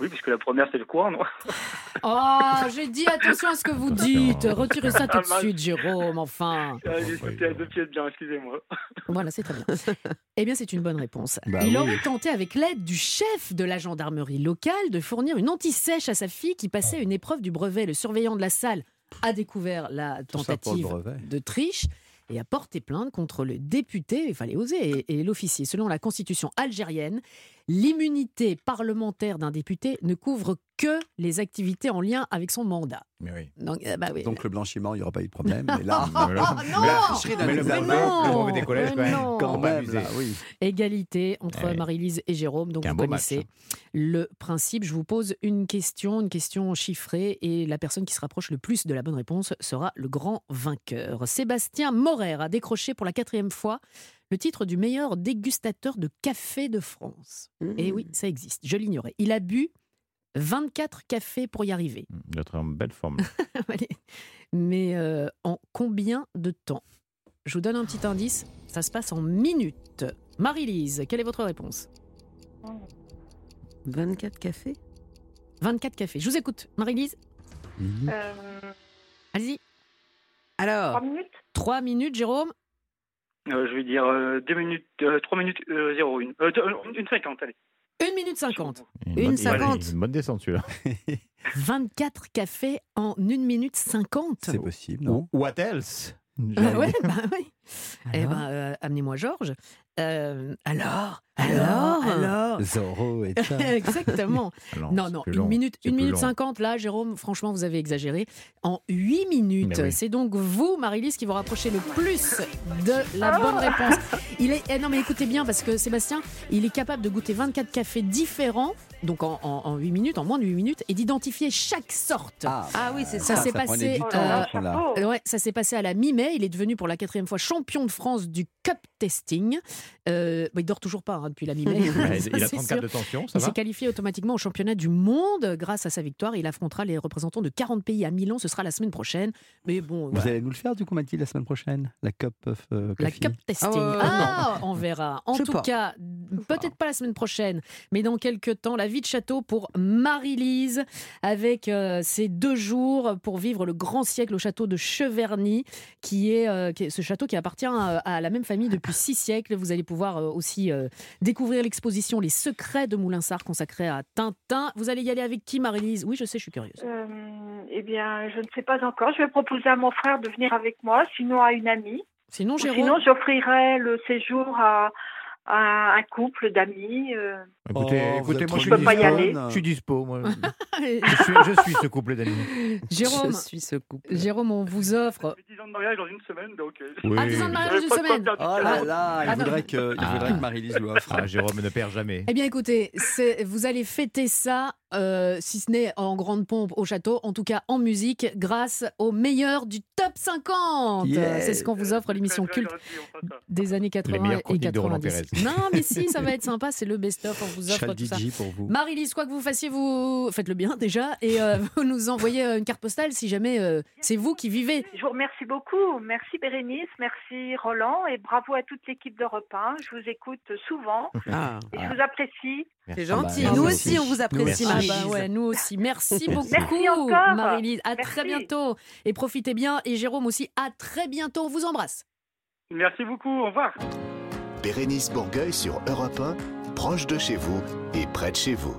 Oui, puisque la première, c'est le courant, non Oh, j'ai dit attention à ce que vous dites. Retirez ça tout de Ah, suite, Jérôme, enfin. Ah, J'ai sauté à deux pieds bien, excusez-moi. Voilà, c'est très bien. Eh bien, c'est une bonne réponse. Bah il oui. aurait tenté, avec l'aide du chef de la gendarmerie locale, de fournir une anti-sèche à sa fille qui passait une épreuve du brevet. Le surveillant de la salle a découvert la tentative de triche et a porté plainte contre le député, il fallait oser, et, et l'officier. Selon la constitution algérienne, l'immunité parlementaire d'un député ne couvre que les activités en lien avec son mandat. Mais oui. Donc, euh, bah oui. Donc le blanchiment, il n'y aura pas eu de problème. Mais là, Mais là- Oh, mais non mais le Mais le non, brevet des collèges, quand mais même. non. quand Faut pas même, abuser. là, oui. Égalité entre Ouais. Marie-Lise et Jérôme, donc vous connaissez match, le principe. Je vous pose une question, une question chiffrée, et la personne qui se rapproche le plus de la bonne réponse sera le grand vainqueur. Sébastien Morer a décroché pour la quatrième fois le titre du meilleur dégustateur de café de France. Mmh. Et oui, ça existe, je l'ignorais. Il a bu 24 cafés pour y arriver. Il doit être en belle forme. Mais euh, en combien de temps? Je vous donne un petit indice, ça se passe en minutes. Marie-Lise, quelle est votre réponse? 24 cafés? 24 cafés. Je vous écoute. Marie-Lise, Euh, allez-y. Alors, Trois minutes? 3 minutes, Jérôme? Euh, je vais dire 2 minutes, 3 minutes euh, 0, une, euh, deux- une 50, allez. 1 minute 50. Une, Une bonne- cinquante. Une bonne descente, celui-là. 24 cafés en 1 minute 50. C'est possible, non? What else? Ah ouais, bah oui. Eh ben, euh, amenez-moi Georges. Euh, alors, alors, alors? Zorro et ça. Exactement. Non, Non, une long, minute, une minute. 50, là, Jérôme, franchement, vous avez exagéré. En 8 minutes, oui. c'est donc vous, Marie-Lise, qui vous rapprochez le plus de la bonne réponse. Il est, eh non, mais écoutez bien, parce que Sébastien, il est capable de goûter 24 cafés différents, donc en, en, en 8 minutes, en moins de 8 minutes, et d'identifier chaque sorte. Ah, ah oui, c'est Ça ça. s'est passé, temps, euh, voilà. Ouais, ça s'est passé à la mi-mai. Il est devenu pour la quatrième fois champion de France du Cup Testing. Euh, bah, il dort toujours pas hein, depuis la mi-mai. Il a c'est 34 sûr. de tension, ça Il s'est qualifié automatiquement au championnat du monde grâce à sa victoire. Il affrontera les représentants de 40 pays à Milan. Ce sera la semaine prochaine. Mais bon, Vous allez nous le faire, du coup, Mathilde, la semaine prochaine? La Cup of euh, La cup testing. Ah Ah, on verra. En tout pas. cas, peut-être pas la semaine prochaine, mais dans quelques temps, la vie de château pour Marie-Lise, avec euh, ces deux jours pour vivre le grand siècle au château de Cheverny, qui est, euh, qui est- ce château qui appartient à, à la même famille depuis six siècles. Vous allez pouvoir euh, aussi euh, découvrir l'exposition Les secrets de Moulinsart consacrée à Tintin. Vous allez y aller avec qui, Marie-Lise? Oui, je sais, je suis curieuse. Euh, eh bien, je ne sais pas encore. Je vais proposer à mon frère de venir avec moi, sinon à une amie. Sinon, Jérôme? Sinon, j'offrirai le séjour à, à un couple d'amis. euh. Écoutez, Oh, écoutez moi je trop suis mignonne. dispo. Je peux pas y aller. Je suis dispo, moi. je, suis, je suis ce couple d'amis. Jérôme, Je suis ce couple. Jérôme, on vous offre 10 ans de mariage dans une semaine, donc. euh, Oui. Ah, 10 ans de mariage le temps semaine. Oh là là, il Ah voudrait que, il Ah. que Marie-Lise lui offre. Ah, Jérôme ne perd jamais. Eh bien, écoutez, vous allez fêter ça, euh, si ce n'est en grande pompe au château, en tout cas en musique, grâce au meilleur du top 50. Yeah. C'est ce qu'on vous offre, l'émission culte gentil, des années 80 meilleures et chroniques de Roland 90. Pérez. Non, mais si, ça va être sympa, c'est le best-of, on vous offre tout ça. Pour vous. Marie-Lise, quoi que vous fassiez, vous faites le bien déjà, et euh, vous nous envoyez euh, une carte postale si jamais euh, c'est vous qui vivez. Je vous remercie beaucoup. Merci Bérénice, merci Roland et bravo à toute l'équipe d'Europe 1. Je vous écoute souvent Ah. et je vous apprécie. C'est Ah bah, gentil. Nous aussi. on vous apprécie, Merci. Ah bah ouais, nous aussi. Merci beaucoup. Marie-Lise. À très bientôt. Et profitez bien. Et Jérôme aussi, à très bientôt. On vous embrasse. Merci beaucoup, au revoir. Bérénice Bourgueil sur Europe 1, proche de chez vous et près de chez vous.